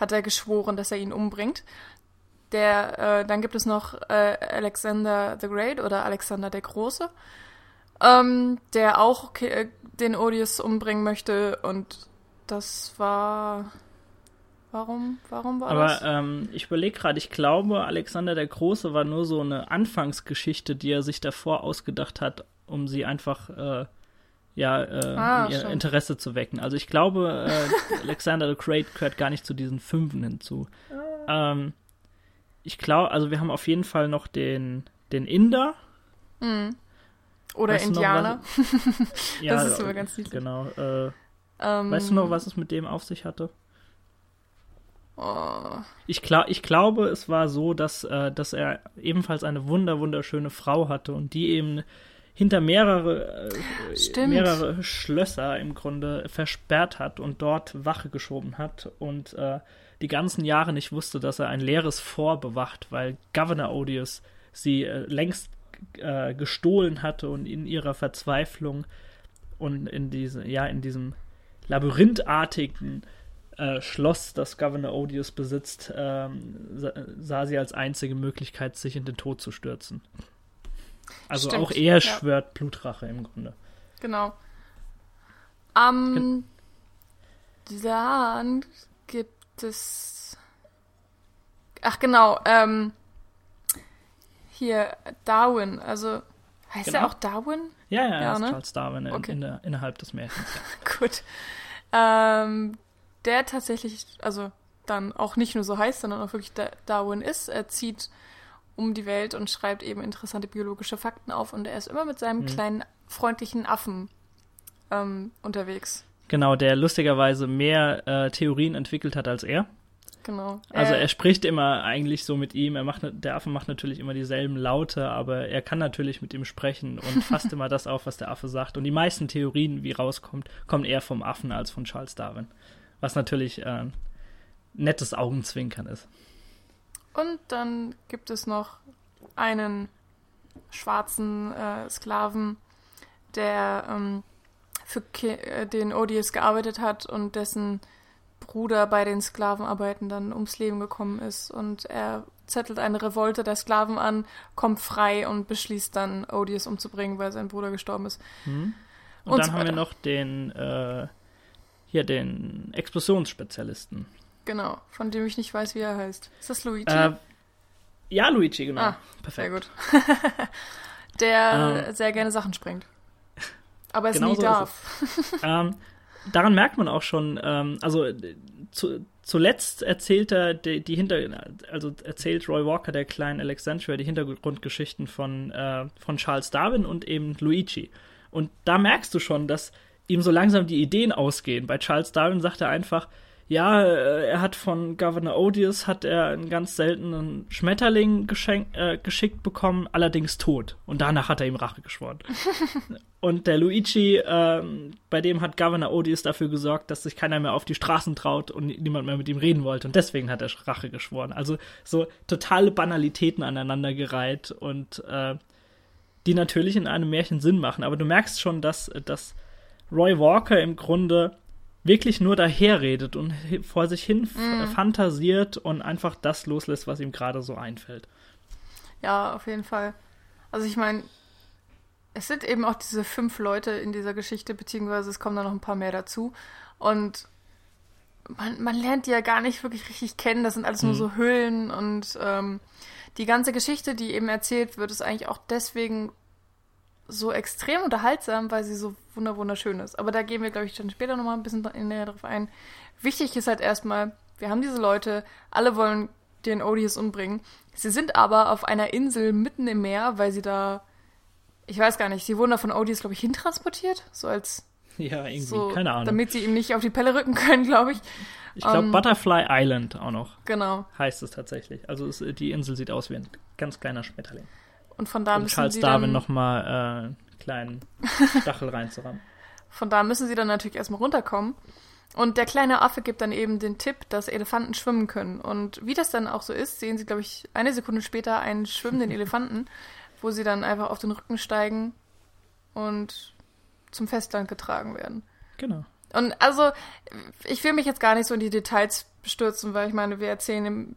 hat er geschworen, dass er ihn umbringt. Der, äh, dann gibt es noch äh, Alexander the Great oder Alexander der Große, ähm, der auch äh, den Odious umbringen möchte und das war, warum, warum war Aber das? ähm, ich überlege gerade, ich glaube, Alexander der Große war nur so eine Anfangsgeschichte, die er sich davor ausgedacht hat, um sie einfach äh, ja, äh, Ah, um ihr stimmt. Interesse zu wecken. Also ich glaube, äh, Alexander the Great gehört gar nicht zu diesen Fünfen hinzu. Ähm, ich glaube, also wir haben auf jeden Fall noch den, den Inder. Hm. Oder Weißt Indianer. Ja, ist immer ganz niedlich. Genau. Äh, Ähm, weißt du noch, was es mit dem auf sich hatte? Oh, Ich, kla ich glaube, es war so, dass, äh, dass er ebenfalls eine wunder wunderschöne Frau hatte und die eben hinter mehrere, äh, mehrere Schlösser im Grunde versperrt hat und dort Wache geschoben hat und äh, die ganzen Jahre nicht wusste, dass er ein leeres Fort bewacht, weil Governor Odious sie äh, längst äh, gestohlen hatte und in ihrer Verzweiflung und in diese, ja, in diesem labyrinthartigen äh, Schloss, das Governor Odious besitzt, ähm, sa sah sie als einzige Möglichkeit, sich in den Tod zu stürzen. Also Stimmt, auch er ja. schwört Blutrache im Grunde. genau. Am dann es. Ach genau, ähm, hier Darwin, also heißt Genau. er auch Darwin? Ja, ja, Ja, er ist ne? Charles Darwin in, Okay. in der, innerhalb des Märchens. Gut. Ähm, der tatsächlich, also dann auch nicht nur so heißt, sondern auch wirklich Da- Darwin ist. Er zieht um die Welt und schreibt eben interessante biologische Fakten auf und er ist immer mit seinem Mhm. kleinen freundlichen Affen ähm, unterwegs. Genau, der lustigerweise mehr äh, Theorien entwickelt hat als er. Genau. Also Äh, er spricht immer eigentlich so mit ihm. Er macht, der Affe macht natürlich immer dieselben Laute, aber er kann natürlich mit ihm sprechen und fasst immer das auf, was der Affe sagt. Und die meisten Theorien, wie rauskommt, kommen eher vom Affen als von Charles Darwin. Was natürlich äh, nettes Augenzwinkern ist. Und dann gibt es noch einen schwarzen äh, Sklaven, der ähm, für äh, den Odious gearbeitet hat und dessen Bruder bei den Sklavenarbeiten dann ums Leben gekommen ist. Und er zettelt eine Revolte der Sklaven an, kommt frei und beschließt dann, Odious umzubringen, weil sein Bruder gestorben ist. Hm? Und, Und dann so haben wir weiter. noch den, äh, hier den Explosionsspezialisten. Genau, von dem ich nicht weiß, wie er heißt. Ist das Luigi? Äh, ja, Luigi, genau. Ah, Perfekt. Sehr gut. der Ähm. sehr gerne Sachen sprengt. Aber es Genau nie so darf. ähm, daran merkt man auch schon, ähm, also äh, zu, zuletzt erzählt er die, die Hinter, also erzählt Roy Walker der kleinen Alexandria die Hintergrundgeschichten von, äh, von Charles Darwin und eben Luigi. Und da merkst du schon, dass ihm so langsam die Ideen ausgehen. Bei Charles Darwin sagt er einfach, ja, äh, er hat von Governor Odious hat er einen ganz seltenen Schmetterling geschenk, äh, geschickt bekommen, allerdings tot. Und danach hat er ihm Rache geschworen. Und der Luigi, ähm, bei dem hat Governor Odious dafür gesorgt, dass sich keiner mehr auf die Straßen traut und niemand mehr mit ihm reden wollte. Und deswegen hat er Rache geschworen. Also so totale Banalitäten aneinandergereiht und äh, die natürlich in einem Märchen Sinn machen. Aber du merkst schon, dass, dass Roy Walker im Grunde wirklich nur daherredet und vor sich hin mm. fantasiert und einfach das loslässt, was ihm gerade so einfällt. Ja, auf jeden Fall. Also ich meine, es sind eben auch diese fünf Leute in dieser Geschichte, beziehungsweise es kommen da noch ein paar mehr dazu. Und man, man lernt die ja gar nicht wirklich richtig kennen. Das sind alles mhm. nur so Hüllen und ähm, die ganze Geschichte, die eben erzählt wird, ist eigentlich auch deswegen so extrem unterhaltsam, weil sie so wunderschön ist. Aber da gehen wir, glaube ich, dann später nochmal ein bisschen näher drauf ein. Wichtig ist halt erstmal, wir haben diese Leute, alle wollen den Odious umbringen. Sie sind aber auf einer Insel mitten im Meer, weil sie da, ich weiß gar nicht, sie wurden da von Odious, glaube ich, hintransportiert, so als ja, irgendwie, so, keine Ahnung. Damit sie ihm nicht auf die Pelle rücken können, glaube ich. Ich glaube, um, ähm, Butterfly Island auch noch. Genau. Heißt es tatsächlich. Also es, die Insel sieht aus wie ein ganz kleiner Schmetterling. Und von da Und müssen Charles sie Darwin nochmal äh, einen kleinen Stachel reinzurammen. Von da müssen sie dann natürlich erstmal runterkommen. Und der kleine Affe gibt dann eben den Tipp, dass Elefanten schwimmen können. Und wie das dann auch so ist, sehen sie, glaube ich, eine Sekunde später einen schwimmenden Elefanten, wo sie dann einfach auf den Rücken steigen und zum Festland getragen werden. Genau. Und also, ich will mich jetzt gar nicht so in die Details bestürzen, weil ich meine, wir erzählen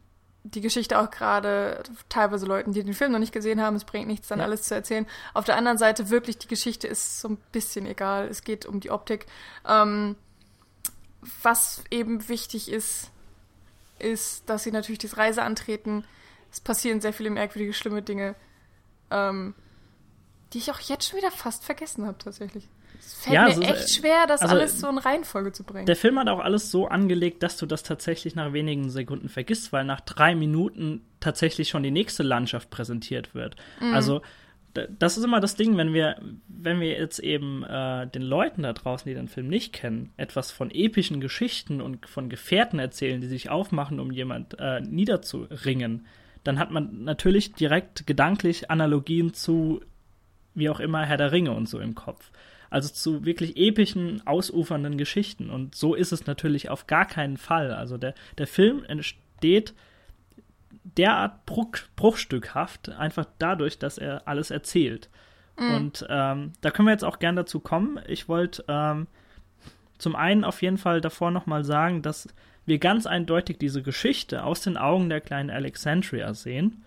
die Geschichte auch gerade teilweise Leuten, die den Film noch nicht gesehen haben. Es bringt nichts, dann ja. alles zu erzählen. Auf der anderen Seite wirklich, die Geschichte ist so ein bisschen egal. Es geht um die Optik. Ähm, was eben wichtig ist, ist, dass sie natürlich diese Reise antreten. Es passieren sehr viele merkwürdige, schlimme Dinge, ähm, die ich auch jetzt schon wieder fast vergessen habe, tatsächlich. Es fällt ja, mir also, echt schwer, das also, alles so in Reihenfolge zu bringen. Der Film hat auch alles so angelegt, dass du das tatsächlich nach wenigen Sekunden vergisst, weil nach drei Minuten tatsächlich schon die nächste Landschaft präsentiert wird. Mhm. Also das ist immer das Ding, wenn wir, wenn wir jetzt eben äh, den Leuten da draußen, die den Film nicht kennen, etwas von epischen Geschichten und von Gefährten erzählen, die sich aufmachen, um jemand äh, niederzuringen, dann hat man natürlich direkt gedanklich Analogien zu, wie auch immer, Herr der Ringe und so im Kopf. Also zu wirklich epischen, ausufernden Geschichten. Und so ist es natürlich auf gar keinen Fall. Also der, der Film entsteht derart bruch, bruchstückhaft, einfach dadurch, dass er alles erzählt. Mhm. Und ähm, da können wir jetzt auch gern dazu kommen. Ich wollte ähm, zum einen auf jeden Fall davor nochmal sagen, dass wir ganz eindeutig diese Geschichte aus den Augen der kleinen Alexandria sehen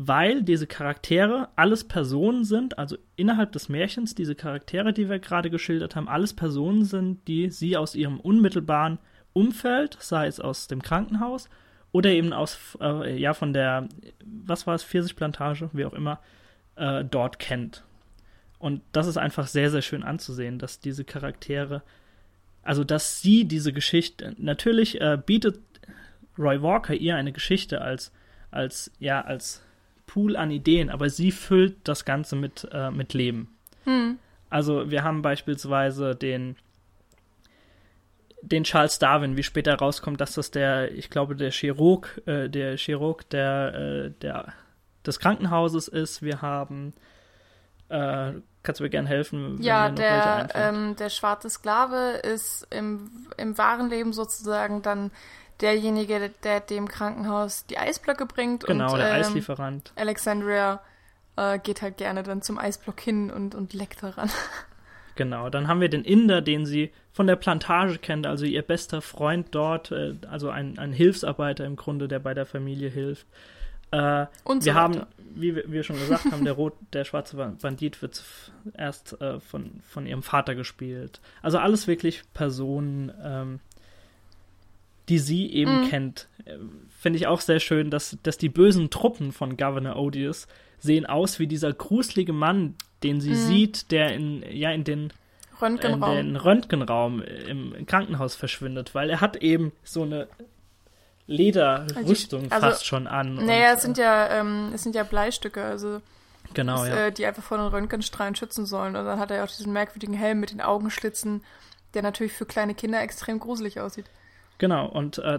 weil diese Charaktere alles Personen sind, also innerhalb des Märchens, diese Charaktere, die wir gerade geschildert haben, alles Personen sind, die sie aus ihrem unmittelbaren Umfeld, sei es aus dem Krankenhaus oder eben aus, äh, ja, von der, was war es, Pfirsichplantage, wie auch immer, äh, dort kennt. Und das ist einfach sehr, sehr schön anzusehen, dass diese Charaktere, also dass sie diese Geschichte, natürlich äh, bietet Roy Walker ihr eine Geschichte als, als, ja, als Pool an Ideen, aber sie füllt das Ganze mit, äh, mit Leben. Hm. Also wir haben beispielsweise den, den Charles Darwin, wie später rauskommt, dass das der, ich glaube, der Chirurg, äh, der Chirurg der, äh, der, des Krankenhauses ist. Wir haben, äh, kannst du mir gerne helfen? ja, der, ähm, der schwarze Sklave ist im, im wahren Leben sozusagen dann derjenige, der dem Krankenhaus die Eisblöcke bringt. Genau, und, der ähm, Eislieferant. Alexandria äh, geht halt gerne dann zum Eisblock hin und, und leckt daran. Genau, dann haben wir den Inder, den sie von der Plantage kennt, also ihr bester Freund dort, äh, also ein, ein Hilfsarbeiter im Grunde, der bei der Familie hilft. Äh, und so wir haben, wie wir schon gesagt haben, der, Rot, der schwarze Bandit wird erst äh, von, von ihrem Vater gespielt. Also alles wirklich Personen, ähm, die sie eben mhm. kennt. Äh, finde ich auch sehr schön, dass, dass die bösen Truppen von Governor Odious sehen aus wie dieser gruselige Mann, den sie mhm. sieht, der in, ja, in den Röntgenraum. in den Röntgenraum im Krankenhaus verschwindet, weil er hat eben so eine Lederrüstung also, fast schon an. Naja, es sind ja, ähm, es sind ja Bleistücke, also genau, das, ja. äh, die einfach vor den Röntgenstrahlen schützen sollen. Und dann hat er ja auch diesen merkwürdigen Helm mit den Augenschlitzen, der natürlich für kleine Kinder extrem gruselig aussieht. Genau, und äh,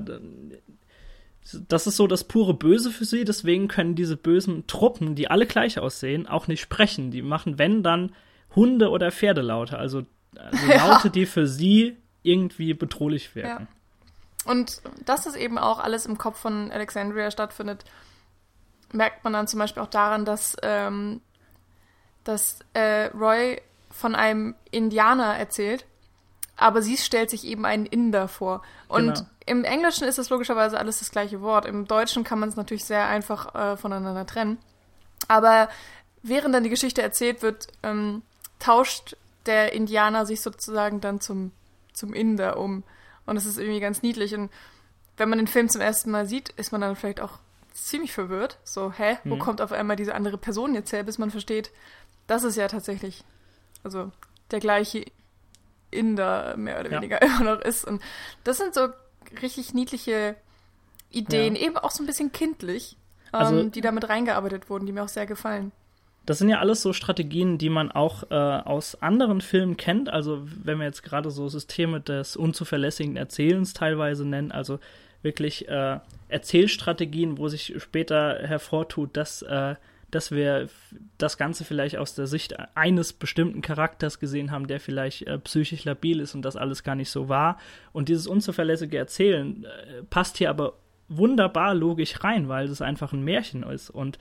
das ist so das pure Böse für sie, deswegen können diese bösen Truppen, die alle gleich aussehen, auch nicht sprechen. Die machen, wenn, dann Hunde- oder Pferdelaute, also, also Laute, ja. die für sie irgendwie bedrohlich wirken. Ja. Und dass es eben auch alles im Kopf von Alexandria stattfindet, merkt man dann zum Beispiel auch daran, dass, ähm, dass äh, Roy von einem Indianer erzählt, aber sie stellt sich eben einen Inder vor. Und Genau. im Englischen ist es logischerweise alles das gleiche Wort. Im Deutschen kann man es natürlich sehr einfach äh, voneinander trennen. Aber während dann die Geschichte erzählt wird, ähm, tauscht der Indianer sich sozusagen dann zum, zum Inder um. Und das ist irgendwie ganz niedlich. Und wenn man den Film zum ersten Mal sieht, ist man dann vielleicht auch ziemlich verwirrt. So, hä, wo Mhm. kommt auf einmal diese andere Person jetzt her, bis man versteht, dass es ja tatsächlich, also der gleiche Inder mehr oder Ja. weniger immer noch ist. Und das sind so richtig niedliche Ideen, eben auch so ein bisschen kindlich, ähm, Also- die damit reingearbeitet wurden, die mir auch sehr gefallen. Das sind ja alles so Strategien, die man auch äh, aus anderen Filmen kennt. Also wenn wir jetzt gerade so Systeme des unzuverlässigen Erzählens teilweise nennen, also wirklich äh, Erzählstrategien, wo sich später hervortut, dass, äh, dass wir das Ganze vielleicht aus der Sicht eines bestimmten Charakters gesehen haben, der vielleicht äh, psychisch labil ist und das alles gar nicht so war. Und dieses unzuverlässige Erzählen äh, passt hier aber wunderbar logisch rein, weil es einfach ein Märchen ist. Und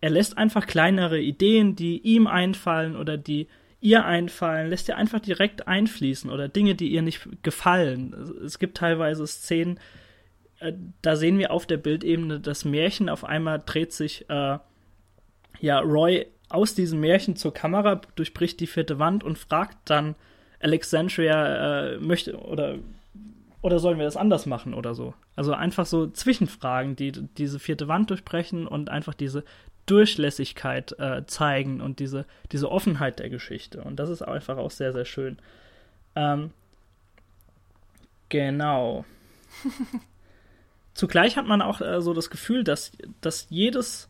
er lässt einfach kleinere Ideen, die ihm einfallen oder die ihr einfallen, lässt er einfach direkt einfließen oder Dinge, die ihr nicht gefallen. Es gibt teilweise Szenen, äh, da sehen wir auf der Bildebene das Märchen, auf einmal dreht sich äh, ja Roy aus diesem Märchen zur Kamera, durchbricht die vierte Wand und fragt dann Alexandria, äh, möchte oder oder sollen wir das anders machen oder so? Also einfach so Zwischenfragen, die diese vierte Wand durchbrechen und einfach diese Durchlässigkeit äh, zeigen und diese, diese Offenheit der Geschichte. Und das ist einfach auch sehr, sehr schön. Ähm, genau. Zugleich hat man auch äh, so das Gefühl, dass, dass jedes,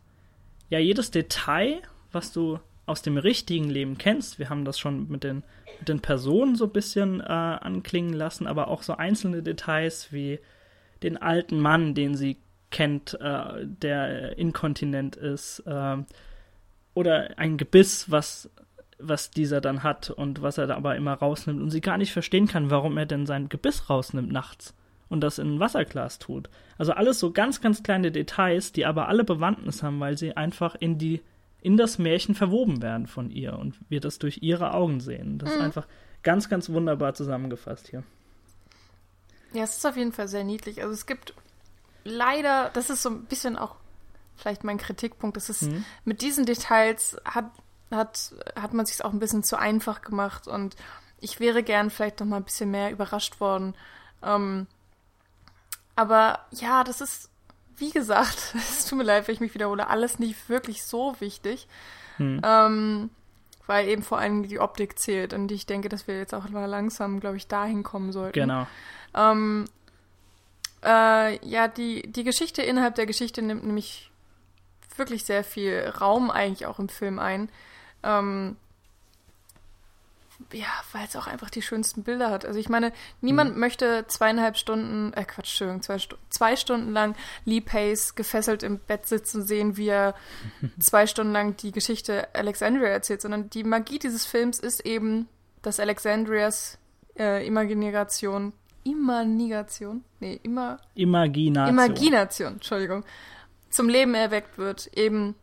ja, jedes Detail, was du aus dem richtigen Leben kennst, wir haben das schon mit den, mit den Personen so ein bisschen äh, anklingen lassen, aber auch so einzelne Details wie den alten Mann, den sie kennt, äh, der inkontinent ist, äh, oder ein Gebiss, was, was dieser dann hat und was er da aber immer rausnimmt und sie gar nicht verstehen kann, warum er denn sein Gebiss rausnimmt nachts und das in ein Wasserglas tut. Also alles so ganz, ganz kleine Details, die aber alle Bewandtnis haben, weil sie einfach in die in das Märchen verwoben werden von ihr und wir das durch ihre Augen sehen. Das ist einfach ganz, ganz wunderbar zusammengefasst hier. Ja, es ist auf jeden Fall sehr niedlich. Also es gibt leider, das ist so ein bisschen auch vielleicht mein Kritikpunkt, das ist Mhm. mit diesen Details hat, hat, hat man sich auch ein bisschen zu einfach gemacht und ich wäre gern vielleicht noch mal ein bisschen mehr überrascht worden. Ähm, aber ja, das ist, wie gesagt, es tut mir leid, wenn ich mich wiederhole, alles nicht wirklich so wichtig. Hm. Ähm, weil eben vor allem die Optik zählt und ich denke, dass wir jetzt auch mal langsam, glaube ich, dahin kommen sollten. Genau. Ähm, äh, ja, die, die Geschichte innerhalb der Geschichte nimmt nämlich wirklich sehr viel Raum eigentlich auch im Film ein. Ähm, ja, weil es auch einfach die schönsten Bilder hat. Also ich meine, niemand möchte zweieinhalb Stunden, äh Quatsch, Entschuldigung, zwei, zwei Stunden lang Lee Pace gefesselt im Bett sitzen sehen, wie er zwei Stunden lang die Geschichte Alexandria erzählt, sondern die Magie dieses Films ist eben, dass Alexandrias äh, Imagination, Imagination, nee, immer, Imagination. Imagination, Entschuldigung, zum Leben erweckt wird, eben,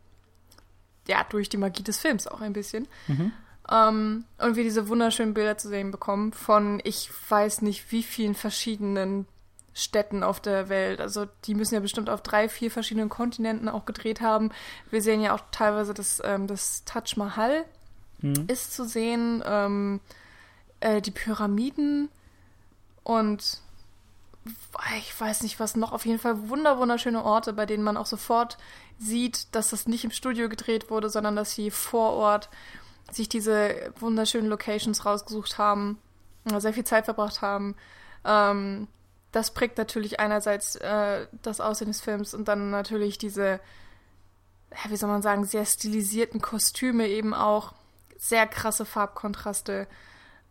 ja, durch die Magie des Films auch ein bisschen. Mhm. Ähm, und wir diese wunderschönen Bilder zu sehen bekommen von, ich weiß nicht, wie vielen verschiedenen Städten auf der Welt. Also die müssen ja bestimmt auf drei, vier verschiedenen Kontinenten auch gedreht haben. Wir sehen ja auch teilweise das, ähm, das Taj Mahal Mhm. ist zu sehen, ähm, äh, die Pyramiden und ich weiß nicht was noch, auf jeden Fall wunder wunderschöne Orte, bei denen man auch sofort sieht, dass das nicht im Studio gedreht wurde, sondern dass sie vor Ort sich diese wunderschönen Locations rausgesucht haben, äh, sehr viel Zeit verbracht haben. Ähm, das prägt natürlich einerseits äh, das Aussehen des Films und dann natürlich diese, wie soll man sagen, sehr stilisierten Kostüme eben auch, sehr krasse Farbkontraste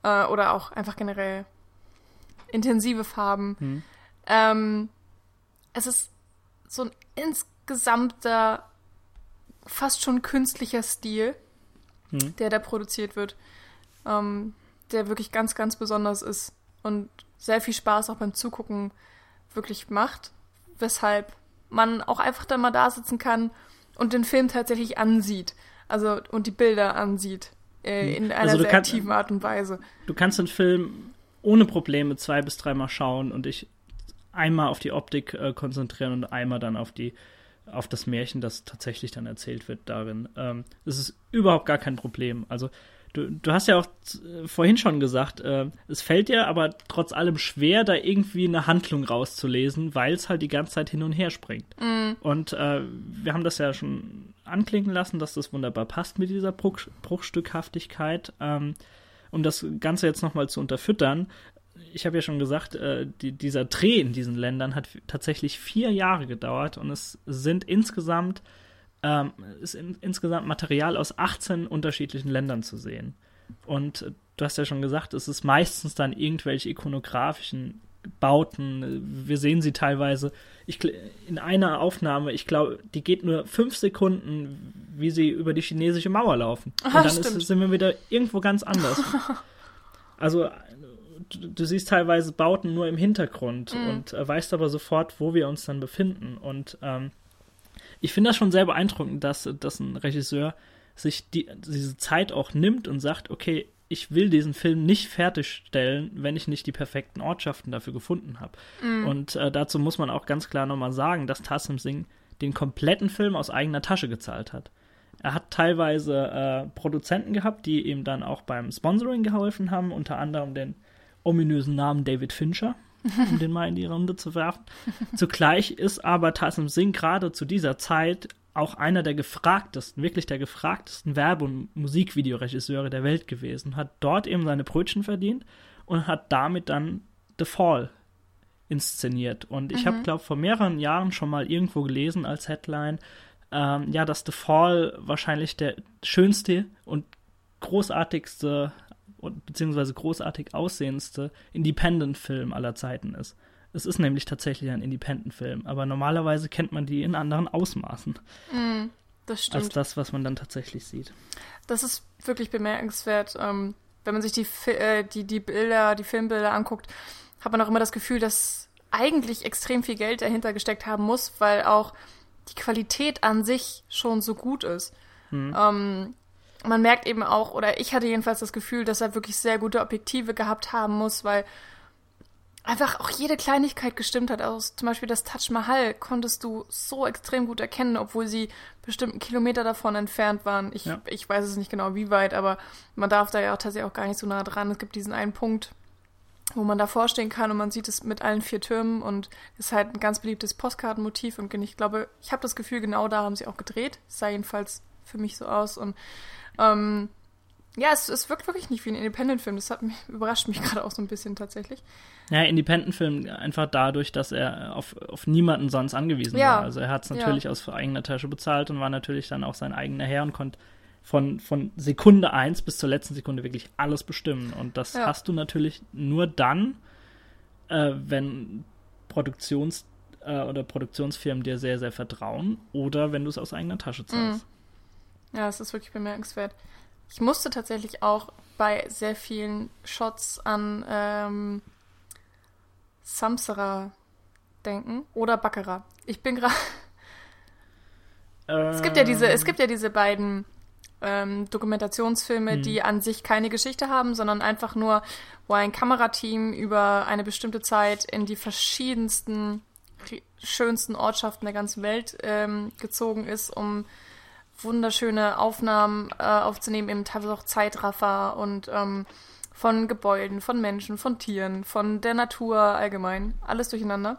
äh, oder auch einfach generell intensive Farben. Mhm. Ähm, es ist so ein insgesamter, fast schon künstlicher Stil, Mhm. der da produziert wird, ähm, der wirklich ganz, ganz besonders ist und sehr viel Spaß auch beim Zugucken wirklich macht, weshalb man auch einfach da mal da sitzen kann und den Film tatsächlich ansieht, also und die Bilder ansieht, äh, in einer Also sehr kannst- aktiven Art und Weise. Du kannst den Film ohne Probleme zwei bis dreimal schauen und ich einmal auf die Optik äh, konzentrieren und einmal dann auf die auf das Märchen, das tatsächlich dann erzählt wird darin. Ähm, das ist überhaupt gar kein Problem. Also du, du hast ja auch äh, vorhin schon gesagt, äh, es fällt dir aber trotz allem schwer, da irgendwie eine Handlung rauszulesen, weil es halt die ganze Zeit hin und her springt. Mm. Und äh, wir haben das ja schon anklingen lassen, dass das wunderbar passt mit dieser Bruch, Bruchstückhaftigkeit. Ähm, um das Ganze jetzt nochmal zu unterfüttern, ich habe ja schon gesagt, äh, die, dieser Dreh in diesen Ländern hat tatsächlich vier Jahre gedauert und es sind insgesamt, ähm, ist in, insgesamt Material aus 18 unterschiedlichen Ländern zu sehen. Und äh, du hast ja schon gesagt, es ist meistens dann irgendwelche ikonografischen Bauten. Wir sehen sie teilweise. Ich, in einer Aufnahme, ich glaube, die geht nur fünf Sekunden, wie sie über die chinesische Mauer laufen. Aha, und dann ist, sind wir wieder irgendwo ganz anders. also du, du, siehst teilweise Bauten nur im Hintergrund Mhm. und äh, weißt aber sofort, wo wir uns dann befinden. Und ähm, ich finde das schon sehr beeindruckend, dass, dass ein Regisseur sich die, diese Zeit auch nimmt und sagt, okay, ich will diesen Film nicht fertigstellen, wenn ich nicht die perfekten Ortschaften dafür gefunden habe. Mhm. Und äh, dazu muss man auch ganz klar nochmal sagen, dass Tassim Singh den kompletten Film aus eigener Tasche gezahlt hat. Er hat teilweise äh, Produzenten gehabt, die ihm dann auch beim Sponsoring geholfen haben, unter anderem den ominösen Namen David Fincher, um den mal in die Runde zu werfen. Zugleich ist aber Tassim Singh gerade zu dieser Zeit auch einer der gefragtesten, wirklich der gefragtesten Werbe- und Musikvideoregisseure der Welt gewesen, hat dort eben seine Brötchen verdient und hat damit dann The Fall inszeniert. Und ich Mhm. habe, glaube vor mehreren Jahren schon mal irgendwo gelesen als Headline, ähm, ja, dass The Fall wahrscheinlich der schönste und großartigste und beziehungsweise großartig aussehendste Independent-Film aller Zeiten ist. Es ist nämlich tatsächlich ein Independent-Film, aber normalerweise kennt man die in anderen Ausmaßen Mm, das als stimmt. das, was man dann tatsächlich sieht. Das ist wirklich bemerkenswert. Ähm, wenn man sich die, äh, die, die Bilder, die Filmbilder anguckt, hat man auch immer das Gefühl, dass eigentlich extrem viel Geld dahinter gesteckt haben muss, weil auch die Qualität an sich schon so gut ist. Ähm, man merkt eben auch, oder ich hatte jedenfalls das Gefühl, dass er wirklich sehr gute Objektive gehabt haben muss, weil einfach auch jede Kleinigkeit gestimmt hat. Also zum Beispiel das Taj Mahal konntest du so extrem gut erkennen, obwohl sie bestimmt einen Kilometer davon entfernt waren. Ich, Ja. ich weiß es nicht genau, wie weit, aber man darf da ja auch tatsächlich auch gar nicht so nah dran. Es gibt diesen einen Punkt, wo man davor stehen kann und man sieht es mit allen vier Türmen und ist halt ein ganz beliebtes Postkartenmotiv und ich glaube, ich habe das Gefühl, genau da haben sie auch gedreht. Es sah jedenfalls für mich so aus und ähm, ja, es, es wirkt wirklich nicht wie ein Independent-Film. Das hat mich, überrascht mich gerade auch so ein bisschen tatsächlich. Ja, Independent-Film einfach dadurch, dass er auf, auf niemanden sonst angewiesen Ja, war. Also er hat es ja. natürlich aus eigener Tasche bezahlt und war natürlich dann auch sein eigener Herr und konnte von, von Sekunde eins bis zur letzten Sekunde wirklich alles bestimmen. Und das Ja. hast du natürlich nur dann, äh, wenn Produktions- äh, oder Produktionsfirmen dir sehr, sehr vertrauen oder wenn du es aus eigener Tasche zahlst. Ja, es ist wirklich bemerkenswert. Ich musste tatsächlich auch bei sehr vielen Shots an ähm, Samsara denken oder Baccarat. Ich bin gerade. Es gibt ja diese, es gibt ja diese beiden ähm, Dokumentationsfilme, Hm. die an sich keine Geschichte haben, sondern einfach nur, wo ein Kamerateam über eine bestimmte Zeit in die verschiedensten, schönsten Ortschaften der ganzen Welt ähm, gezogen ist, um wunderschöne Aufnahmen äh, aufzunehmen, eben teilweise auch Zeitraffer und ähm, von Gebäuden, von Menschen, von Tieren, von der Natur allgemein, alles durcheinander.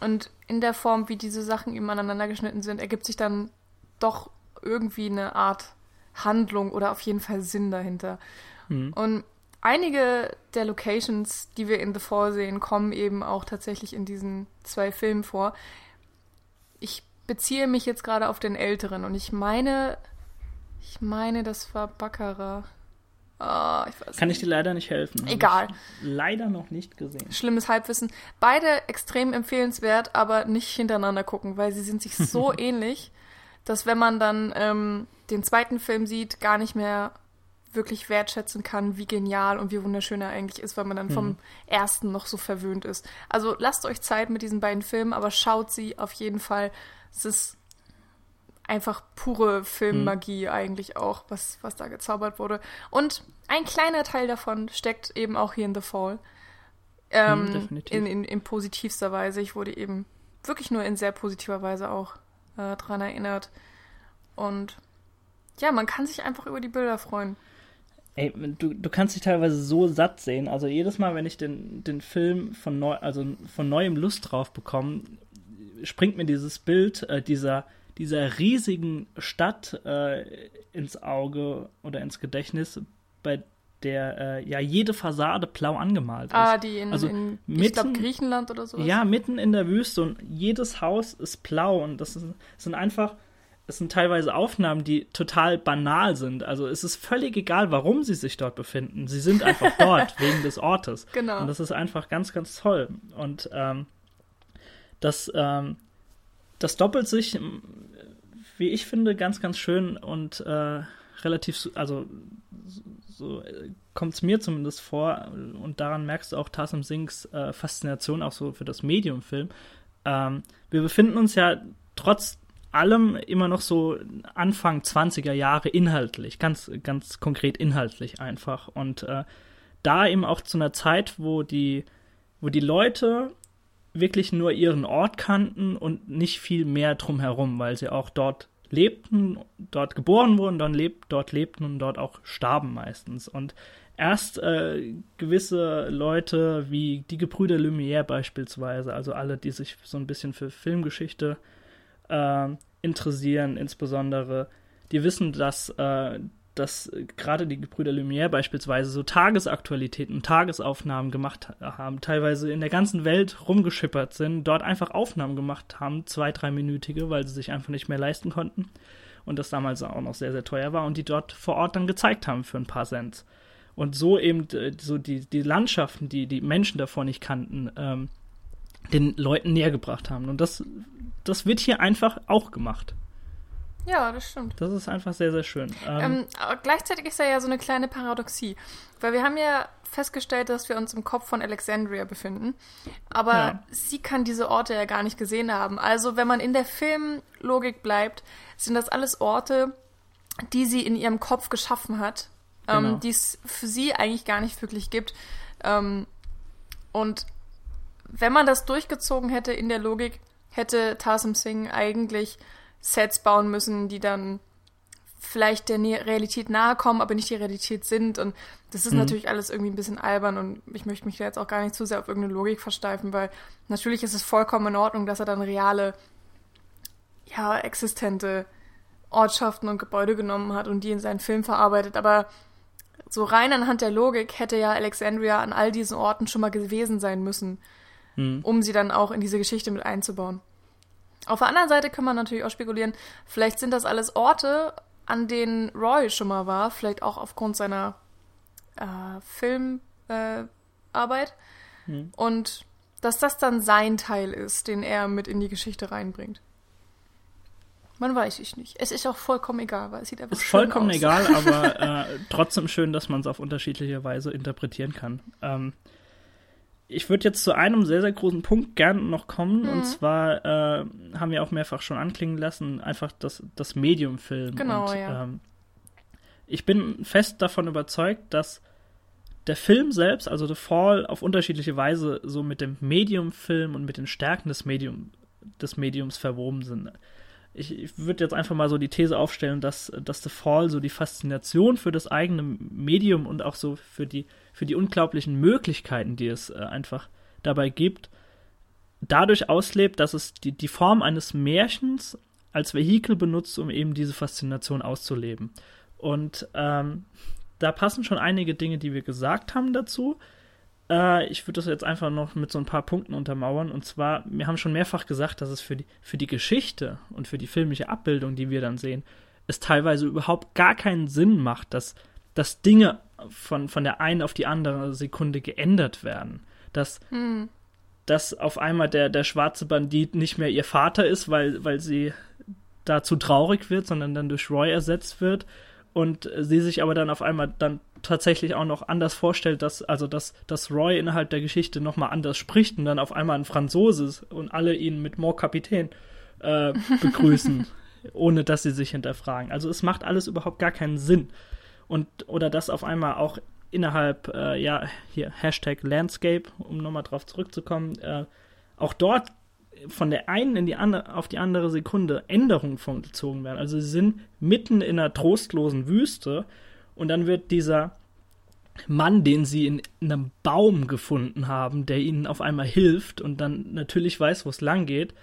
Und in der Form, wie diese Sachen eben aneinander geschnitten sind, ergibt sich dann doch irgendwie eine Art Handlung oder auf jeden Fall Sinn dahinter. Hm. Und einige der Locations, die wir in The Fall sehen, kommen eben auch tatsächlich in diesen zwei Filmen vor. Ich beziehe mich jetzt gerade auf den älteren und ich meine, ich meine, das war Baccarat. Ah, ich weiß Kann nicht. ich dir leider nicht helfen. Egal. Leider noch nicht gesehen. Schlimmes Halbwissen. Beide extrem empfehlenswert, aber nicht hintereinander gucken, weil sie sind sich so ähnlich, dass wenn man dann ähm, den zweiten Film sieht, gar nicht mehr wirklich wertschätzen kann, wie genial und wie wunderschön er eigentlich ist, weil man dann vom ersten noch so verwöhnt ist. Also lasst euch Zeit mit diesen beiden Filmen, aber schaut sie auf jeden Fall. Es ist einfach pure Filmmagie mhm. eigentlich auch, was, was da gezaubert wurde. Und ein kleiner Teil davon steckt eben auch hier in The Fall. Ähm, mhm, in, in, in positivster Weise. Ich wurde eben wirklich nur in sehr positiver Weise auch äh, dran erinnert. Und ja, man kann sich einfach über die Bilder freuen. Ey, du, du kannst dich teilweise so satt sehen. Also jedes Mal, wenn ich den, den Film von, neu, also von neuem Lust drauf bekomme, springt mir dieses Bild äh, dieser, dieser riesigen Stadt äh, ins Auge oder ins Gedächtnis, bei der äh, ja jede Fassade blau angemalt ist. Ah, die in, also in mitten, ich glaube Griechenland oder so. Ja, mitten in der Wüste und jedes Haus ist blau und das, ist, das sind einfach es sind teilweise Aufnahmen, die total banal sind. Also es ist völlig egal, warum sie sich dort befinden. Sie sind einfach dort wegen des Ortes. Genau. Und das ist einfach ganz, ganz toll. Und ähm, das, ähm, das doppelt sich, wie ich finde, ganz, ganz schön und äh, relativ, also so äh, kommt es mir zumindest vor, und daran merkst du auch Tassim Singhs äh, Faszination auch so für das Medium-Film. Ähm, wir befinden uns ja trotz allem immer noch so Anfang 20er Jahre inhaltlich, ganz, ganz konkret inhaltlich einfach. Und äh, da eben auch zu einer Zeit, wo die, wo die Leute wirklich nur ihren Ort kannten und nicht viel mehr drumherum, weil sie auch dort lebten, dort geboren wurden, dann leb dort lebten und dort auch starben meistens. Und erst äh, gewisse Leute wie die Gebrüder Lumière beispielsweise, also alle, die sich so ein bisschen für Filmgeschichte äh, interessieren, insbesondere, die wissen, dass, äh, dass gerade die Gebrüder Lumière beispielsweise so Tagesaktualitäten, Tagesaufnahmen gemacht haben, teilweise in der ganzen Welt rumgeschippert sind, dort einfach Aufnahmen gemacht haben, zwei, dreiminütige, weil sie sich einfach nicht mehr leisten konnten und das damals auch noch sehr, sehr teuer war und die dort vor Ort dann gezeigt haben für ein paar Cent. Und so eben äh, so die, die Landschaften, die die Menschen davor nicht kannten, ähm, den Leuten näher gebracht haben. Und das, das wird hier einfach auch gemacht. Ja, das stimmt. Das ist einfach sehr, sehr schön. Ähm, ähm, gleichzeitig ist da ja so eine kleine Paradoxie. Weil wir haben ja festgestellt, dass wir uns im Kopf von Alexandria befinden. Aber ja. sie kann diese Orte ja gar nicht gesehen haben. Also, wenn man in der Filmlogik bleibt, sind das alles Orte, die sie in ihrem Kopf geschaffen hat, ähm, genau. die es für sie eigentlich gar nicht wirklich gibt. Ähm, und wenn man das durchgezogen hätte in der Logik, hätte Tarsim Singh eigentlich Sets bauen müssen, die dann vielleicht der Realität nahe kommen, aber nicht die Realität sind. Und das ist mhm. natürlich alles irgendwie ein bisschen albern und ich möchte mich da jetzt auch gar nicht zu sehr auf irgendeine Logik versteifen, weil natürlich ist es vollkommen in Ordnung, dass er dann reale, ja, existente Ortschaften und Gebäude genommen hat und die in seinen Film verarbeitet. Aber so rein anhand der Logik hätte ja Alexandria an all diesen Orten schon mal gewesen sein müssen mhm. um sie dann auch in diese Geschichte mit einzubauen. Auf der anderen Seite kann man natürlich auch spekulieren, vielleicht sind das alles Orte, an denen Roy schon mal war, vielleicht auch aufgrund seiner äh, Filmarbeit. Äh, mhm. Und dass das dann sein Teil ist, den er mit in die Geschichte reinbringt. Man weiß ich nicht. Es ist auch vollkommen egal, weil es sieht einfach Ist vollkommen aus. egal, aber äh, trotzdem schön, dass man es auf unterschiedliche Weise interpretieren kann. Ähm, ich würde jetzt zu einem sehr, sehr großen Punkt gerne noch kommen. Mhm. Und zwar äh, haben wir auch mehrfach schon anklingen lassen, einfach das, das Medium-Film. Genau, und, ja. Ähm, ich bin fest davon überzeugt, dass der Film selbst, also The Fall, auf unterschiedliche Weise so mit dem Medium-Film und mit den Stärken des, Medium, des Mediums verwoben sind. Ich, ich würde jetzt einfach mal so die These aufstellen, dass, dass The Fall so die Faszination für das eigene Medium und auch so für die für die unglaublichen Möglichkeiten, die es äh, einfach dabei gibt, dadurch auslebt, dass es die, die Form eines Märchens als Vehikel benutzt, um eben diese Faszination auszuleben. Und ähm, da passen schon einige Dinge, die wir gesagt haben dazu. Äh, ich würde das jetzt einfach noch mit so ein paar Punkten untermauern. Und zwar, wir haben schon mehrfach gesagt, dass es für die, für die Geschichte und für die filmische Abbildung, die wir dann sehen, es teilweise überhaupt gar keinen Sinn macht, dass, dass Dinge von, von der einen auf die andere Sekunde geändert werden. Dass, hm. dass auf einmal der, der schwarze Bandit nicht mehr ihr Vater ist, weil, weil sie dazu traurig wird, sondern dann durch Roy ersetzt wird und sie sich aber dann auf einmal dann tatsächlich auch noch anders vorstellt, dass also dass, dass Roy innerhalb der Geschichte nochmal anders spricht und dann auf einmal ein Franzose ist und alle ihn mit More Kapitän äh, begrüßen. ohne dass sie sich hinterfragen. Also es macht alles überhaupt gar keinen Sinn. Und, oder dass auf einmal auch innerhalb, äh, ja, hier, Hashtag Landscape, um nochmal drauf zurückzukommen, äh, auch dort von der einen in die andere, auf die andere Sekunde Änderungen vollzogen werden. Also sie sind mitten in einer trostlosen Wüste und dann wird dieser Mann, den sie in, in einem Baum gefunden haben, der ihnen auf einmal hilft und dann natürlich weiß, wo es lang geht,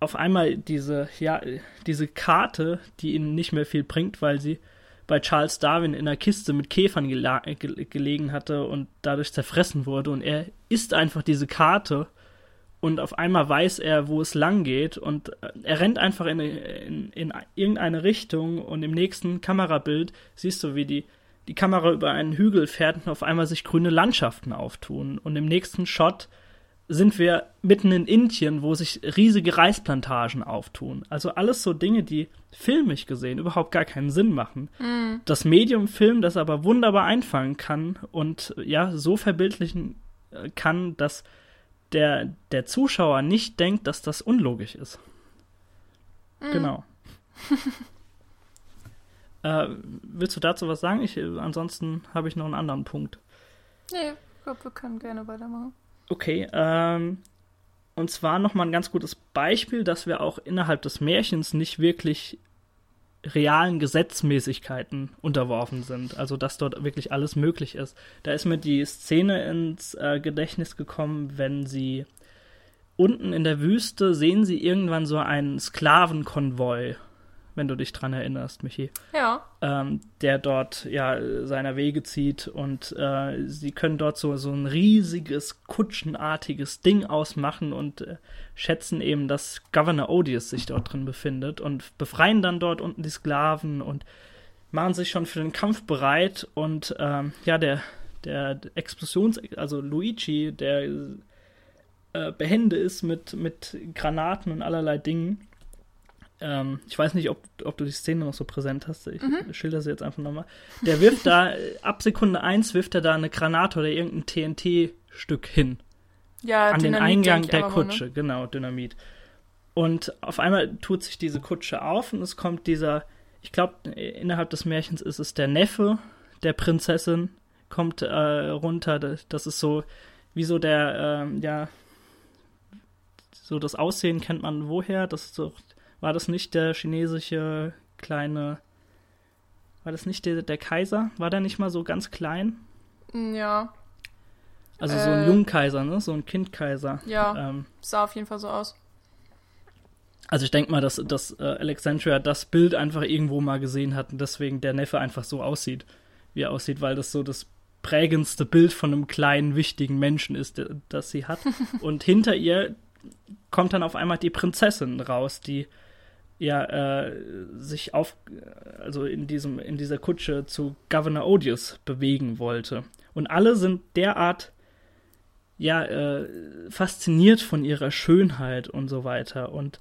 auf einmal diese, ja, diese Karte, die ihnen nicht mehr viel bringt, weil sie bei Charles Darwin in einer Kiste mit Käfern gele gelegen hatte und dadurch zerfressen wurde. Und er isst einfach diese Karte und auf einmal weiß er, wo es lang geht und äh, er rennt einfach in, in, in irgendeine Richtung und im nächsten Kamerabild siehst du, wie die, die Kamera über einen Hügel fährt und auf einmal sich grüne Landschaften auftun und im nächsten Shot sind wir mitten in Indien, wo sich riesige Reisplantagen auftun. Also alles so Dinge, die filmisch gesehen überhaupt gar keinen Sinn machen. Mm. Das Medium Film das aber wunderbar einfangen kann und ja, so verbildlichen äh, kann, dass der, der Zuschauer nicht denkt, dass das unlogisch ist. Mm. Genau. äh, willst du dazu was sagen? Ich, ansonsten habe ich noch einen anderen Punkt. Nee, ich glaube, wir können gerne weitermachen. Okay, ähm, und zwar nochmal ein ganz gutes Beispiel, dass wir auch innerhalb des Märchens nicht wirklich realen Gesetzmäßigkeiten unterworfen sind. Also dass dort wirklich alles möglich ist. Da ist mir die Szene ins äh, Gedächtnis gekommen, wenn sie unten in der Wüste sehen sie irgendwann so einen Sklavenkonvoi wenn du dich dran erinnerst, Michi. Ja. Ähm, der dort ja seiner Wege zieht und äh, sie können dort so, so ein riesiges, kutschenartiges Ding ausmachen und äh, schätzen eben, dass Governor Odious sich dort drin befindet und befreien dann dort unten die Sklaven und machen sich schon für den Kampf bereit und ähm, ja, der, der Explosions-, also Luigi, der äh, behende ist mit, mit Granaten und allerlei Dingen, ähm, ich weiß nicht, ob, ob du die Szene noch so präsent hast. Ich mhm. schilder sie jetzt einfach nochmal. Der wirft da, ab Sekunde 1 wirft er da eine Granate oder irgendein TNT-Stück hin. Ja, An Dynamit, den Eingang der Kutsche, ne? genau, Dynamit. Und auf einmal tut sich diese Kutsche auf und es kommt dieser, ich glaube, innerhalb des Märchens ist es der Neffe der Prinzessin, kommt äh, runter. Das ist so, wie so der, äh, ja, so das Aussehen kennt man woher. Das ist so war das nicht der chinesische kleine. War das nicht der, der Kaiser? War der nicht mal so ganz klein? Mm, ja. Also äh, so ein äh, Jungkaiser, ne? So ein Kindkaiser. Ja. Ähm, sah auf jeden Fall so aus. Also ich denke mal, dass, dass äh, Alexandria das Bild einfach irgendwo mal gesehen hat und deswegen der Neffe einfach so aussieht, wie er aussieht, weil das so das prägendste Bild von einem kleinen, wichtigen Menschen ist, das sie hat. und hinter ihr kommt dann auf einmal die Prinzessin raus, die ja äh, sich auf also in diesem in dieser Kutsche zu Governor Odious bewegen wollte. Und alle sind derart ja äh, fasziniert von ihrer Schönheit und so weiter. Und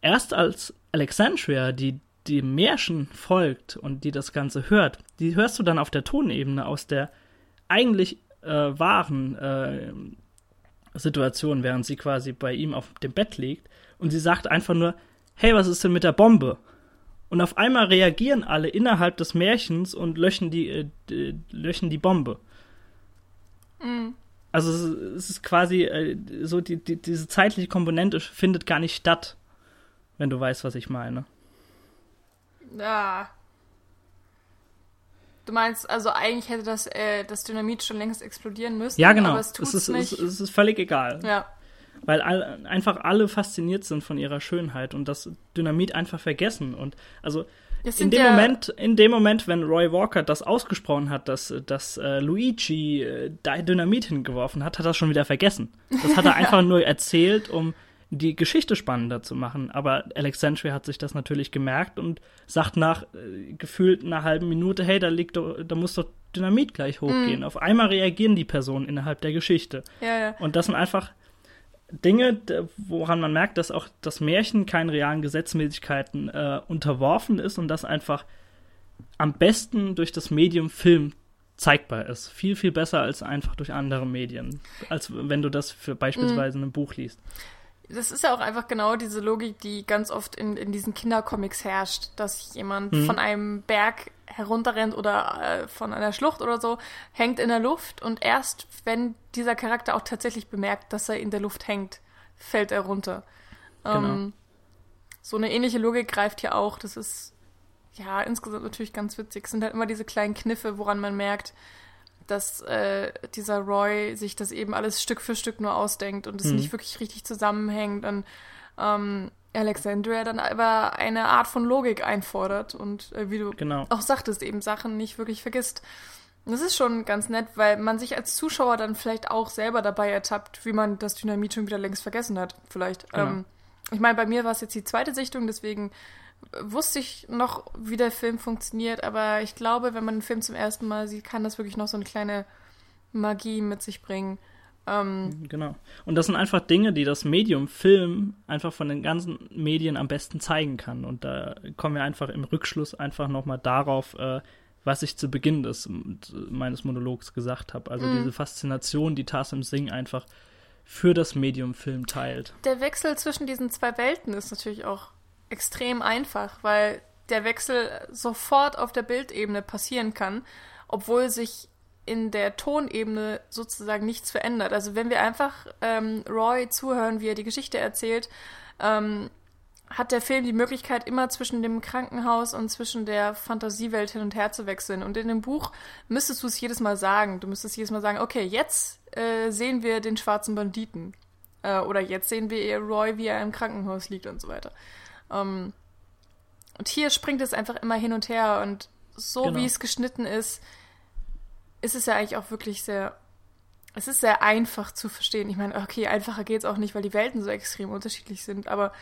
erst als Alexandria die dem Märchen folgt und die das Ganze hört, die hörst du dann auf der Tonebene aus der eigentlich äh, wahren äh, Situation, während sie quasi bei ihm auf dem Bett liegt. Und sie sagt einfach nur, hey, was ist denn mit der Bombe? Und auf einmal reagieren alle innerhalb des Märchens und löschen die, äh, löschen die Bombe. Mhm. Also es, ist quasi äh, so, die, die, diese zeitliche Komponente findet gar nicht statt, wenn du weißt, was ich meine. Ja. Du meinst, also eigentlich hätte das, äh, das Dynamit schon längst explodieren müssen. Ja, genau. Aber es, tut's es, ist, nicht. Es, es ist völlig egal. Ja weil all, einfach alle fasziniert sind von ihrer Schönheit und das Dynamit einfach vergessen. Und also in dem ja Moment, in dem Moment, wenn Roy Walker das ausgesprochen hat, dass, dass äh, Luigi äh, Dynamit hingeworfen hat, hat er das schon wieder vergessen. Das hat er einfach nur erzählt, um die Geschichte spannender zu machen. Aber Alexandria hat sich das natürlich gemerkt und sagt nach äh, gefühlt einer halben Minute, hey, da liegt doch, da muss doch Dynamit gleich hochgehen. Mm. Auf einmal reagieren die Personen innerhalb der Geschichte. Ja, ja. Und das sind einfach Dinge, woran man merkt, dass auch das Märchen keinen realen Gesetzmäßigkeiten äh, unterworfen ist und das einfach am besten durch das Medium Film zeigbar ist. Viel, viel besser als einfach durch andere Medien, als wenn du das für beispielsweise mhm. ein Buch liest. Das ist ja auch einfach genau diese Logik, die ganz oft in, in diesen Kindercomics herrscht, dass jemand mhm. von einem Berg herunterrennt oder äh, von einer Schlucht oder so, hängt in der Luft und erst wenn dieser Charakter auch tatsächlich bemerkt, dass er in der Luft hängt, fällt er runter. Genau. Ähm, so eine ähnliche Logik greift hier auch. Das ist ja insgesamt natürlich ganz witzig. Es sind halt immer diese kleinen Kniffe, woran man merkt, dass äh, dieser Roy sich das eben alles Stück für Stück nur ausdenkt und es mhm. nicht wirklich richtig zusammenhängt und ähm, Alexandria dann aber eine Art von Logik einfordert und äh, wie du genau. auch sagtest, eben Sachen nicht wirklich vergisst. das ist schon ganz nett, weil man sich als Zuschauer dann vielleicht auch selber dabei ertappt, wie man das Dynamit schon wieder längst vergessen hat, vielleicht. Genau. Ähm, ich meine, bei mir war es jetzt die zweite Sichtung, deswegen wusste ich noch, wie der Film funktioniert, aber ich glaube, wenn man den Film zum ersten Mal sieht, kann das wirklich noch so eine kleine Magie mit sich bringen. Ähm, genau. Und das sind einfach Dinge, die das Medium Film einfach von den ganzen Medien am besten zeigen kann. Und da kommen wir einfach im Rückschluss einfach nochmal darauf, äh, was ich zu Beginn des meines Monologs gesagt habe. Also mm. diese Faszination, die Tassim Singh einfach für das Medium Film teilt. Der Wechsel zwischen diesen zwei Welten ist natürlich auch extrem einfach, weil der Wechsel sofort auf der Bildebene passieren kann, obwohl sich in der Tonebene sozusagen nichts verändert. Also wenn wir einfach ähm, Roy zuhören, wie er die Geschichte erzählt, ähm, hat der Film die Möglichkeit, immer zwischen dem Krankenhaus und zwischen der Fantasiewelt hin und her zu wechseln. Und in dem Buch müsstest du es jedes Mal sagen. Du müsstest jedes Mal sagen, okay, jetzt äh, sehen wir den schwarzen Banditen. Äh, oder jetzt sehen wir Roy, wie er im Krankenhaus liegt und so weiter. Ähm, und hier springt es einfach immer hin und her und so genau. wie es geschnitten ist, ist es ja eigentlich auch wirklich sehr. Es ist sehr einfach zu verstehen. Ich meine, okay, einfacher geht es auch nicht, weil die Welten so extrem unterschiedlich sind, aber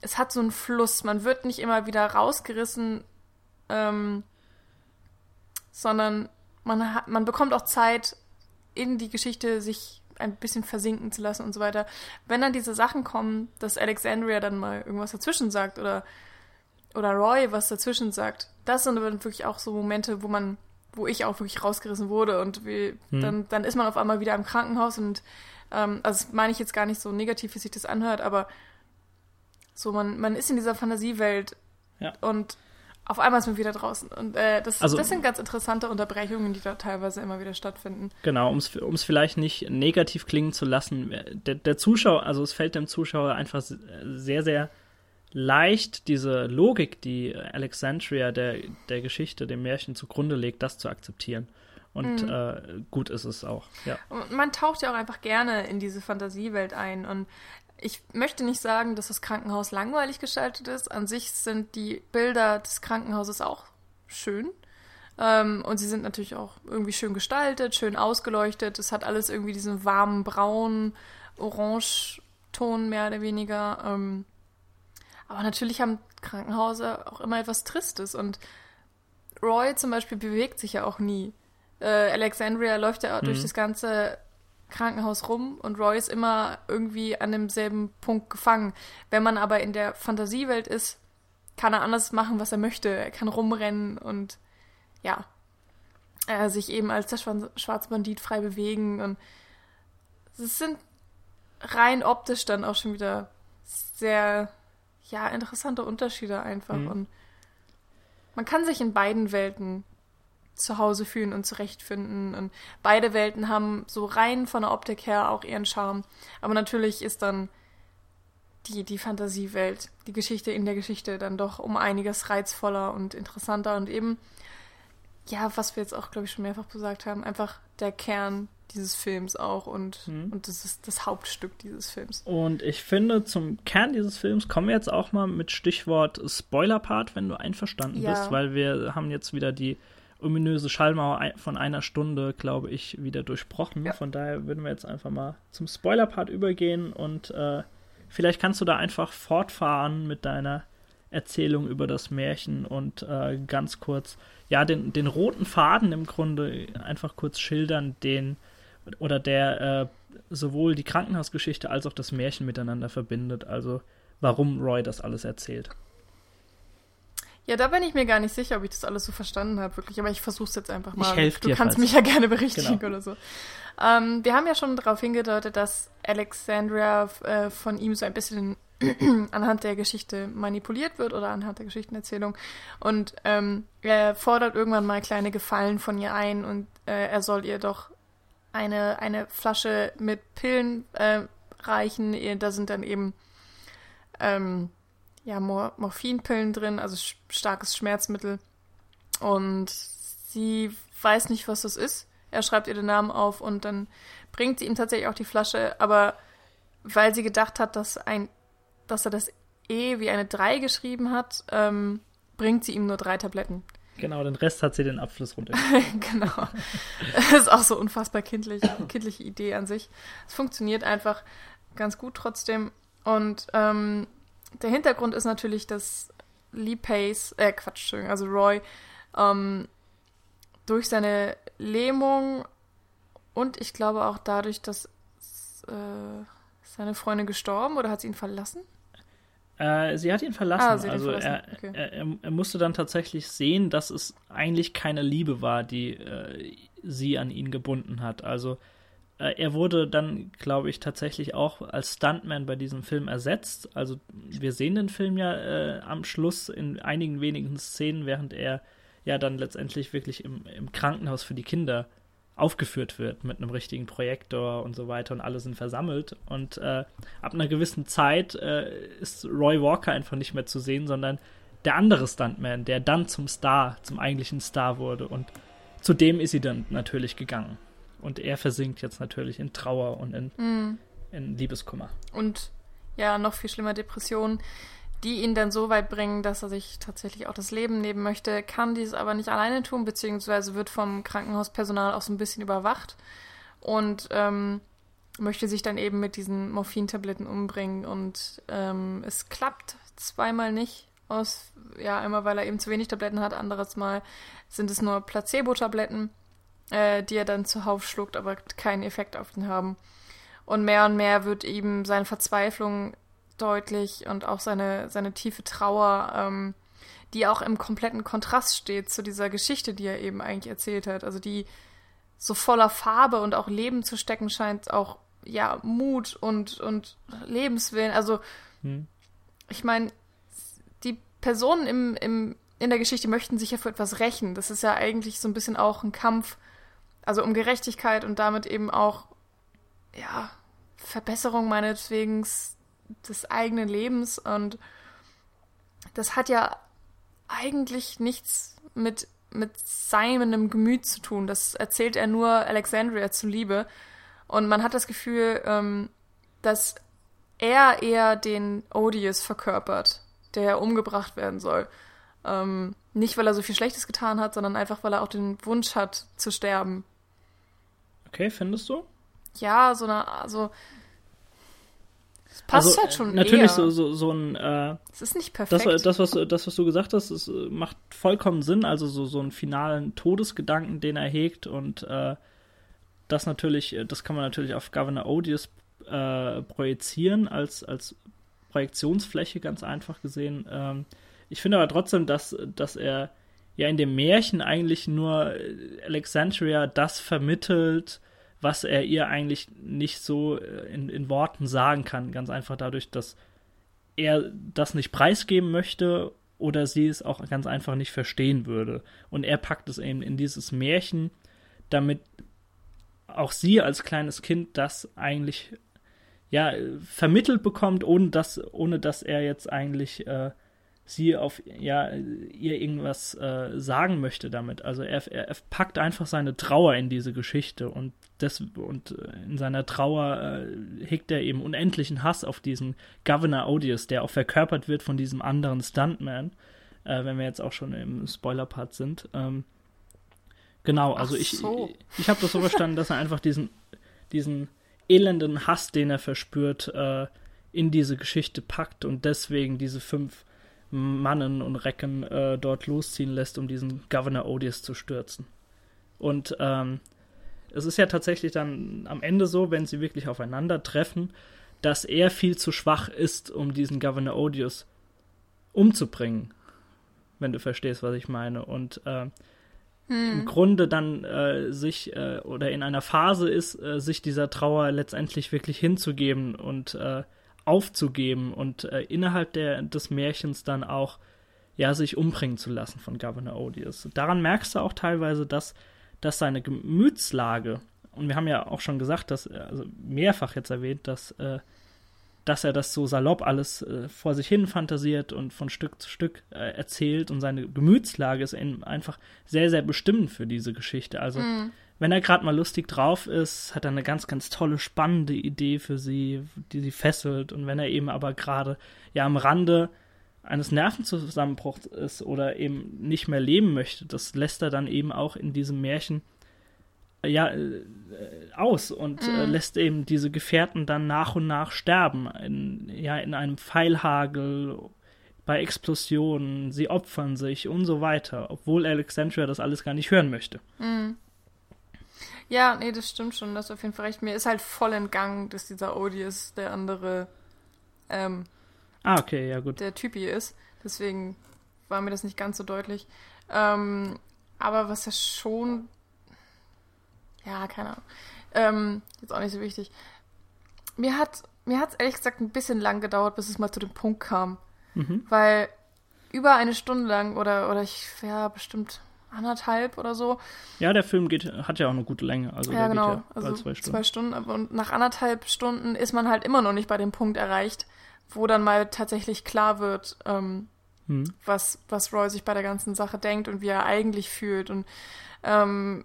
es hat so einen Fluss. Man wird nicht immer wieder rausgerissen, ähm, sondern man, hat, man bekommt auch Zeit, in die Geschichte sich ein bisschen versinken zu lassen und so weiter. Wenn dann diese Sachen kommen, dass Alexandria dann mal irgendwas dazwischen sagt oder, oder Roy was dazwischen sagt, das sind dann wirklich auch so Momente, wo man, wo ich auch wirklich rausgerissen wurde und wie, hm. dann, dann ist man auf einmal wieder im Krankenhaus und ähm, also das meine ich jetzt gar nicht so negativ, wie sich das anhört, aber so, man, man ist in dieser Fantasiewelt ja. und auf einmal ist man wieder draußen. Und äh, das, also, das sind ganz interessante Unterbrechungen, die da teilweise immer wieder stattfinden. Genau, um es vielleicht nicht negativ klingen zu lassen. Der, der Zuschauer, also es fällt dem Zuschauer einfach sehr, sehr leicht, diese Logik, die Alexandria der, der Geschichte, dem Märchen zugrunde legt, das zu akzeptieren. Und mhm. äh, gut ist es auch. Ja. Und man taucht ja auch einfach gerne in diese Fantasiewelt ein. Und ich möchte nicht sagen, dass das Krankenhaus langweilig gestaltet ist. An sich sind die Bilder des Krankenhauses auch schön. Ähm, und sie sind natürlich auch irgendwie schön gestaltet, schön ausgeleuchtet. Es hat alles irgendwie diesen warmen Braun, Orange-Ton mehr oder weniger. Ähm, aber natürlich haben Krankenhäuser auch immer etwas Tristes. Und Roy zum Beispiel bewegt sich ja auch nie. Äh, Alexandria läuft ja mhm. durch das ganze Krankenhaus rum und Roy ist immer irgendwie an demselben Punkt gefangen. Wenn man aber in der Fantasiewelt ist, kann er anders machen, was er möchte. Er kann rumrennen und ja, er sich eben als der schwarze Bandit frei bewegen und es sind rein optisch dann auch schon wieder sehr ja interessante Unterschiede einfach mhm. und man kann sich in beiden Welten zu Hause fühlen und zurechtfinden. Und beide Welten haben so rein von der Optik her auch ihren Charme. Aber natürlich ist dann die, die Fantasiewelt, die Geschichte in der Geschichte dann doch um einiges reizvoller und interessanter und eben, ja, was wir jetzt auch, glaube ich, schon mehrfach gesagt haben, einfach der Kern dieses Films auch und, mhm. und das ist das Hauptstück dieses Films. Und ich finde, zum Kern dieses Films kommen wir jetzt auch mal mit Stichwort Spoiler-Part, wenn du einverstanden ja. bist, weil wir haben jetzt wieder die ominöse Schallmauer von einer Stunde, glaube ich, wieder durchbrochen. Ja. Von daher würden wir jetzt einfach mal zum Spoiler-Part übergehen und äh, vielleicht kannst du da einfach fortfahren mit deiner Erzählung über das Märchen und äh, ganz kurz, ja, den, den roten Faden im Grunde einfach kurz schildern, den oder der äh, sowohl die Krankenhausgeschichte als auch das Märchen miteinander verbindet. Also warum Roy das alles erzählt. Ja, da bin ich mir gar nicht sicher, ob ich das alles so verstanden habe, wirklich. Aber ich versuche es jetzt einfach mal. Ich helfe du dir. kannst falls- mich ja gerne berichtigen Genau. oder so. Ähm, wir haben ja schon darauf hingedeutet, dass Alexandria äh, von ihm so ein bisschen anhand der Geschichte manipuliert wird oder anhand der Geschichtenerzählung. Und ähm, er fordert irgendwann mal kleine Gefallen von ihr ein und äh, er soll ihr doch eine, eine Flasche mit Pillen äh, reichen. Da sind dann eben ähm, ja, Mor Morphinpillen drin, also sch starkes Schmerzmittel. Und sie weiß nicht, was das ist. Er schreibt ihr den Namen auf und dann bringt sie ihm tatsächlich auch die Flasche, aber weil sie gedacht hat, dass, ein, dass er das E wie eine 3 geschrieben hat, ähm, bringt sie ihm nur drei Tabletten. Genau, den Rest hat sie den Abfluss runter. genau. Das ist auch so unfassbar kindlich, kindliche Idee an sich. Es funktioniert einfach ganz gut trotzdem. Und ähm, der Hintergrund ist natürlich, dass Lee Pace, äh, Quatsch, Entschuldigung, also Roy, ähm, durch seine Lähmung und ich glaube auch dadurch, dass äh, seine Freundin gestorben oder hat sie ihn verlassen? Äh, sie hat ihn verlassen. Ah, hat ihn also verlassen, Er, okay. er, er, musste dann tatsächlich sehen, dass es eigentlich keine Liebe war, die äh, sie an ihn gebunden hat. Also er wurde dann, glaube ich, tatsächlich auch als Stuntman bei diesem Film ersetzt. Also wir sehen den Film ja äh, am Schluss in einigen wenigen Szenen, während er ja dann letztendlich wirklich im, im Krankenhaus für die Kinder aufgeführt wird mit einem richtigen Projektor und so weiter und alle sind versammelt. Und äh, ab einer gewissen Zeit äh, ist Roy Walker einfach nicht mehr zu sehen, sondern der andere Stuntman, der dann zum Star, zum eigentlichen Star wurde. Und zu dem ist sie dann natürlich gegangen. Und er versinkt jetzt natürlich in Trauer und in, Mhm. in Liebeskummer. und ja, noch viel schlimmer Depressionen, die ihn dann so weit bringen, dass er sich tatsächlich auch das Leben nehmen möchte, kann dies aber nicht alleine tun, beziehungsweise wird vom Krankenhauspersonal auch so ein bisschen überwacht und ähm, möchte sich dann eben mit diesen Morphintabletten umbringen und ähm, es klappt zweimal nicht aus, ja, einmal weil er eben zu wenig Tabletten hat, anderes Mal sind es nur Placebo-Tabletten, äh, die er dann zuhauf schluckt, aber keinen Effekt auf ihn haben. Und mehr und mehr wird ihm seine Verzweiflung deutlich und auch seine, seine tiefe Trauer, ähm, die auch im kompletten Kontrast steht zu dieser Geschichte, die er eben eigentlich erzählt hat. Also die so voller Farbe und auch Leben zu stecken scheint, auch ja Mut und, und Lebenswillen. Also Hm. ich meine, die Personen im, im, in der Geschichte möchten sich ja für etwas rächen. Das ist ja eigentlich so ein bisschen auch ein Kampf, also um Gerechtigkeit und damit eben auch, ja, Verbesserung meinetwegen des eigenen Lebens. Und das hat ja eigentlich nichts mit, mit seinem Gemüt zu tun. Das erzählt er nur Alexandria zuliebe. Und man hat das Gefühl, ähm, dass er eher den Odious verkörpert, der umgebracht werden soll. Ähm, nicht, weil er so viel Schlechtes getan hat, sondern einfach, weil er auch den Wunsch hat, zu sterben. Okay, findest du? Ja, so eine, also. Es passt also, halt schon. Natürlich eher. so, so, so ein äh, Es ist nicht Das, perfekt. das, was, das, was du gesagt hast, das äh, macht vollkommen Sinn. Also so, so einen finalen Todesgedanken, den er hegt und äh, das natürlich, äh, das kann man natürlich auf Governor Odious äh, projizieren als, als Projektionsfläche, ganz einfach gesehen. Ähm, ich finde aber trotzdem, dass, dass er ja in dem Märchen eigentlich nur äh, Alexandria das vermittelt, was er ihr eigentlich nicht so äh, in, in Worten sagen kann. Ganz einfach dadurch, dass er das nicht preisgeben möchte oder sie es auch ganz einfach nicht verstehen würde. Und er packt es eben in dieses Märchen, damit auch sie als kleines Kind das eigentlich ja vermittelt bekommt, ohne dass, ohne dass er jetzt eigentlich äh, sie auf ja ihr irgendwas äh, sagen möchte damit. Also er, er, er packt einfach seine Trauer in diese Geschichte und das und äh, in seiner Trauer äh, hegt er eben unendlichen Hass auf diesen Governor Odious, der auch verkörpert wird von diesem anderen Stuntman, äh, wenn wir jetzt auch schon im Spoiler-Part sind. Ähm, genau, also Ach ich, so. ich, ich habe das so verstanden, dass er einfach diesen, diesen elenden Hass, den er verspürt, äh, in diese Geschichte packt und deswegen diese fünf Mannen und Recken äh, dort losziehen lässt, um diesen Governor Odious zu stürzen. Und ähm, es ist ja tatsächlich dann am Ende so, wenn sie wirklich aufeinandertreffen, dass er viel zu schwach ist, um diesen Governor Odious umzubringen. wenn du verstehst, was ich meine. Und äh, Hm. im Grunde dann äh, sich äh, oder in einer Phase ist, äh, sich dieser Trauer letztendlich wirklich hinzugeben und äh, aufzugeben und äh, innerhalb der, des Märchens dann auch ja sich umbringen zu lassen von Governor Odious. Daran merkst du auch teilweise, dass, dass seine Gemütslage, und wir haben ja auch schon gesagt, dass, also mehrfach jetzt erwähnt, dass, äh, dass er das so salopp alles äh, vor sich hin fantasiert und von Stück zu Stück äh, erzählt und seine Gemütslage ist eben einfach sehr, sehr bestimmend für diese Geschichte. Also Hm. Wenn er gerade mal lustig drauf ist, hat er eine ganz, ganz tolle, spannende Idee für sie, die sie fesselt. Und wenn er eben aber gerade ja am Rande eines Nervenzusammenbruchs ist oder eben nicht mehr leben möchte, das lässt er dann eben auch in diesem Märchen äh, ja äh, aus und äh, Mhm. lässt eben diese Gefährten dann nach und nach sterben in, ja in einem Pfeilhagel bei Explosionen, sie opfern sich und so weiter, obwohl Alexandria das alles gar nicht hören möchte. Hm. Ja, nee, das stimmt schon, das du auf jeden Fall recht. Mir ist halt voll entgangen, dass dieser Odious der andere, ähm, Ah, okay, ja gut. der Typi ist. Deswegen war mir das nicht ganz so deutlich. Ähm, aber was ja schon. Ja, keine Ahnung. Ähm, jetzt auch nicht so wichtig. Mir hat mir hat es ehrlich gesagt ein bisschen lang gedauert, bis es mal zu dem Punkt kam. Mhm. Weil über eine Stunde lang oder, oder ich, ja, bestimmt anderthalb oder so, Ja, der Film geht, hat ja auch eine gute Länge. Also ja, der genau. geht ja also zwei Stunden. zwei Stunden. aber- Und nach anderthalb Stunden ist man halt immer noch nicht bei dem Punkt erreicht, wo dann mal tatsächlich klar wird, ähm, Hm. was, was Roy sich bei der ganzen Sache denkt und wie er eigentlich fühlt. Und ähm,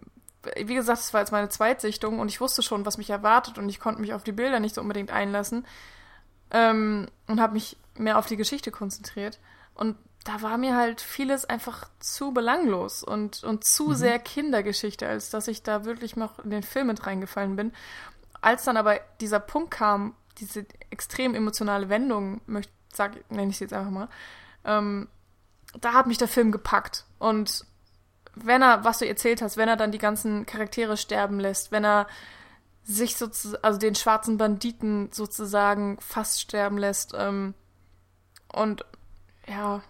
wie gesagt, es war jetzt meine Zweitsichtung und ich wusste schon, was mich erwartet und ich konnte mich auf die Bilder nicht so unbedingt einlassen ähm, und habe mich mehr auf die Geschichte konzentriert. Und da war mir halt vieles einfach zu belanglos und, und zu Mhm. sehr Kindergeschichte, als dass ich da wirklich noch in den Film mit reingefallen bin. Als dann aber dieser Punkt kam, diese extrem emotionale Wendung, möcht, sag, nenne ich sie jetzt einfach mal, ähm, da hat mich der Film gepackt. Und wenn er, was du erzählt hast, wenn er dann die ganzen Charaktere sterben lässt, wenn er sich sozusagen, also den schwarzen Banditen sozusagen fast sterben lässt, ähm, und ja,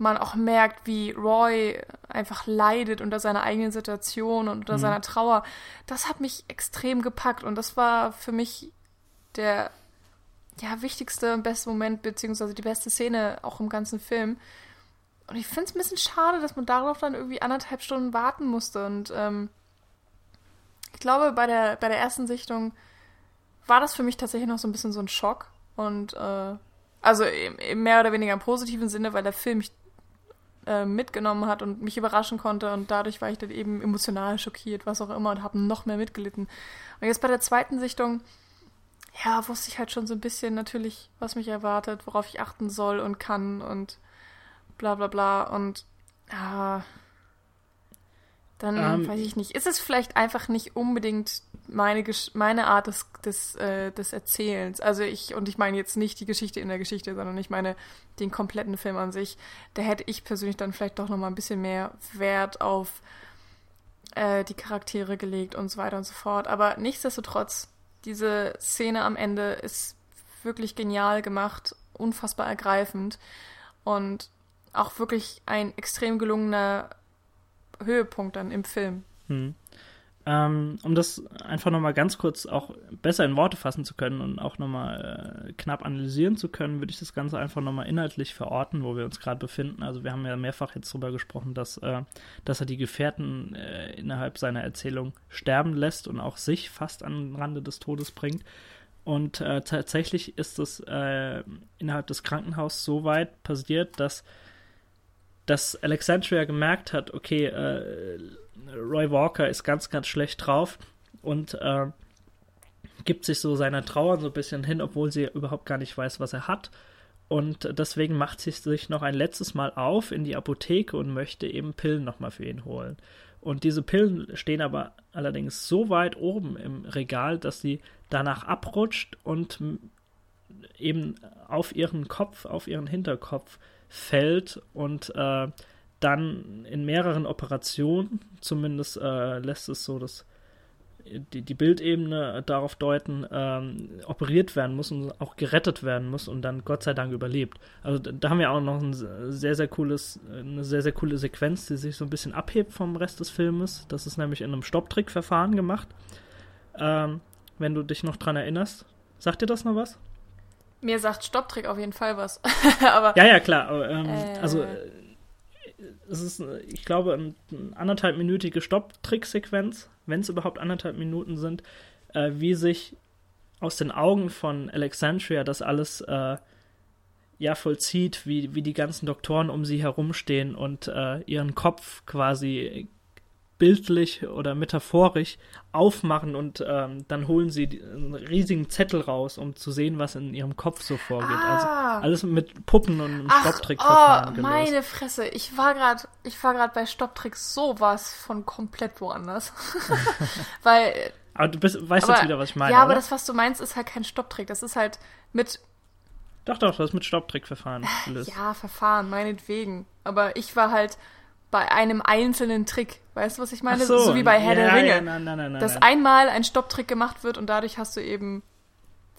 man auch merkt, wie Roy einfach leidet unter seiner eigenen Situation und unter Mhm. seiner Trauer, das hat mich extrem gepackt und das war für mich der ja, wichtigste und beste Moment, beziehungsweise die beste Szene auch im ganzen Film. Und ich finde es ein bisschen schade, dass man darauf dann irgendwie anderthalb Stunden warten musste. Und ähm, ich glaube, bei der, bei der ersten Sichtung war das für mich tatsächlich noch so ein bisschen so ein Schock. Und äh, also mehr oder weniger im positiven Sinne, weil der Film mich äh, mitgenommen hat und mich überraschen konnte. Und dadurch war ich dann eben emotional schockiert, was auch immer, und habe noch mehr mitgelitten. Und jetzt bei der zweiten Sichtung ja, wusste ich halt schon so ein bisschen natürlich, was mich erwartet, worauf ich achten soll und kann und bla bla bla. Und ja, dann Ähm, weiß ich nicht. Ist es vielleicht einfach nicht unbedingt meine, Gesch meine Art des, des, äh, des Erzählens? Also ich, und ich meine jetzt nicht die Geschichte in der Geschichte, sondern ich meine den kompletten Film an sich. Da hätte ich persönlich dann vielleicht doch nochmal ein bisschen mehr Wert auf äh, die Charaktere gelegt und so weiter und so fort. Aber nichtsdestotrotz, diese Szene am Ende ist wirklich genial gemacht, unfassbar ergreifend und auch wirklich ein extrem gelungener Höhepunkt dann im Film. Hm. Ähm, um das einfach nochmal ganz kurz auch besser in Worte fassen zu können und auch nochmal äh, knapp analysieren zu können, würde ich das Ganze einfach nochmal inhaltlich verorten, wo wir uns gerade befinden. Also wir haben ja mehrfach jetzt drüber gesprochen, dass, äh, dass er die Gefährten äh, innerhalb seiner Erzählung sterben lässt und auch sich fast an den Rande des Todes bringt. Und äh, tatsächlich ist es äh, innerhalb des Krankenhauses so weit passiert, dass dass Alexandria gemerkt hat, okay, äh, Roy Walker ist ganz, ganz schlecht drauf und äh, gibt sich so seiner Trauer so ein bisschen hin, obwohl sie überhaupt gar nicht weiß, was er hat. Und deswegen macht sie sich noch ein letztes Mal auf in die Apotheke und möchte eben Pillen nochmal für ihn holen. Und diese Pillen stehen aber allerdings so weit oben im Regal, dass sie danach abrutscht und eben auf ihren Kopf, auf ihren Hinterkopf fällt und äh, dann in mehreren Operationen, zumindest äh, lässt es so das die, die Bildebene darauf deuten, ähm, operiert werden muss und auch gerettet werden muss und dann Gott sei Dank überlebt. Also da haben wir auch noch ein sehr, sehr cooles, eine sehr, sehr coole Sequenz, die sich so ein bisschen abhebt vom Rest des Filmes. Das ist nämlich in einem Stopptrick-Verfahren gemacht. Ähm, wenn du dich noch dran erinnerst. Sagt dir das noch was? Mir sagt Stopptrick auf jeden Fall was. aber, ja, ja, klar. Aber, ähm, äh, also es ist, ich glaube, eine anderthalbminütige Stopptrick-Sequenz, wenn es überhaupt anderthalb Minuten sind, äh, wie sich aus den Augen von Alexandria das alles äh, ja vollzieht, wie, wie die ganzen Doktoren um sie herumstehen und äh, ihren Kopf quasi bildlich oder metaphorisch aufmachen und ähm, dann holen sie einen riesigen Zettel raus, um zu sehen, was in ihrem Kopf so vorgeht. Also ah. Also alles mit Puppen und einem Stopptrick-Verfahren oh, meine Fresse, ich war gerade, ich war gerade bei Stopptricks sowas von komplett woanders, weil. Aber du bist, weißt aber, jetzt wieder, was ich meine. Ja, aber oder? das, was du meinst, ist halt kein Stopptrick. Das ist halt mit doch, doch, das ist mit Stopptrick-Verfahren gelöst. Ja, Verfahren, meinetwegen. Aber ich war halt bei einem einzelnen Trick. Weißt du, was ich meine? So. so, wie bei Herr ja, der Ringe. Ja, nein, nein, nein, dass einmal ein Stopptrick gemacht wird und dadurch hast du eben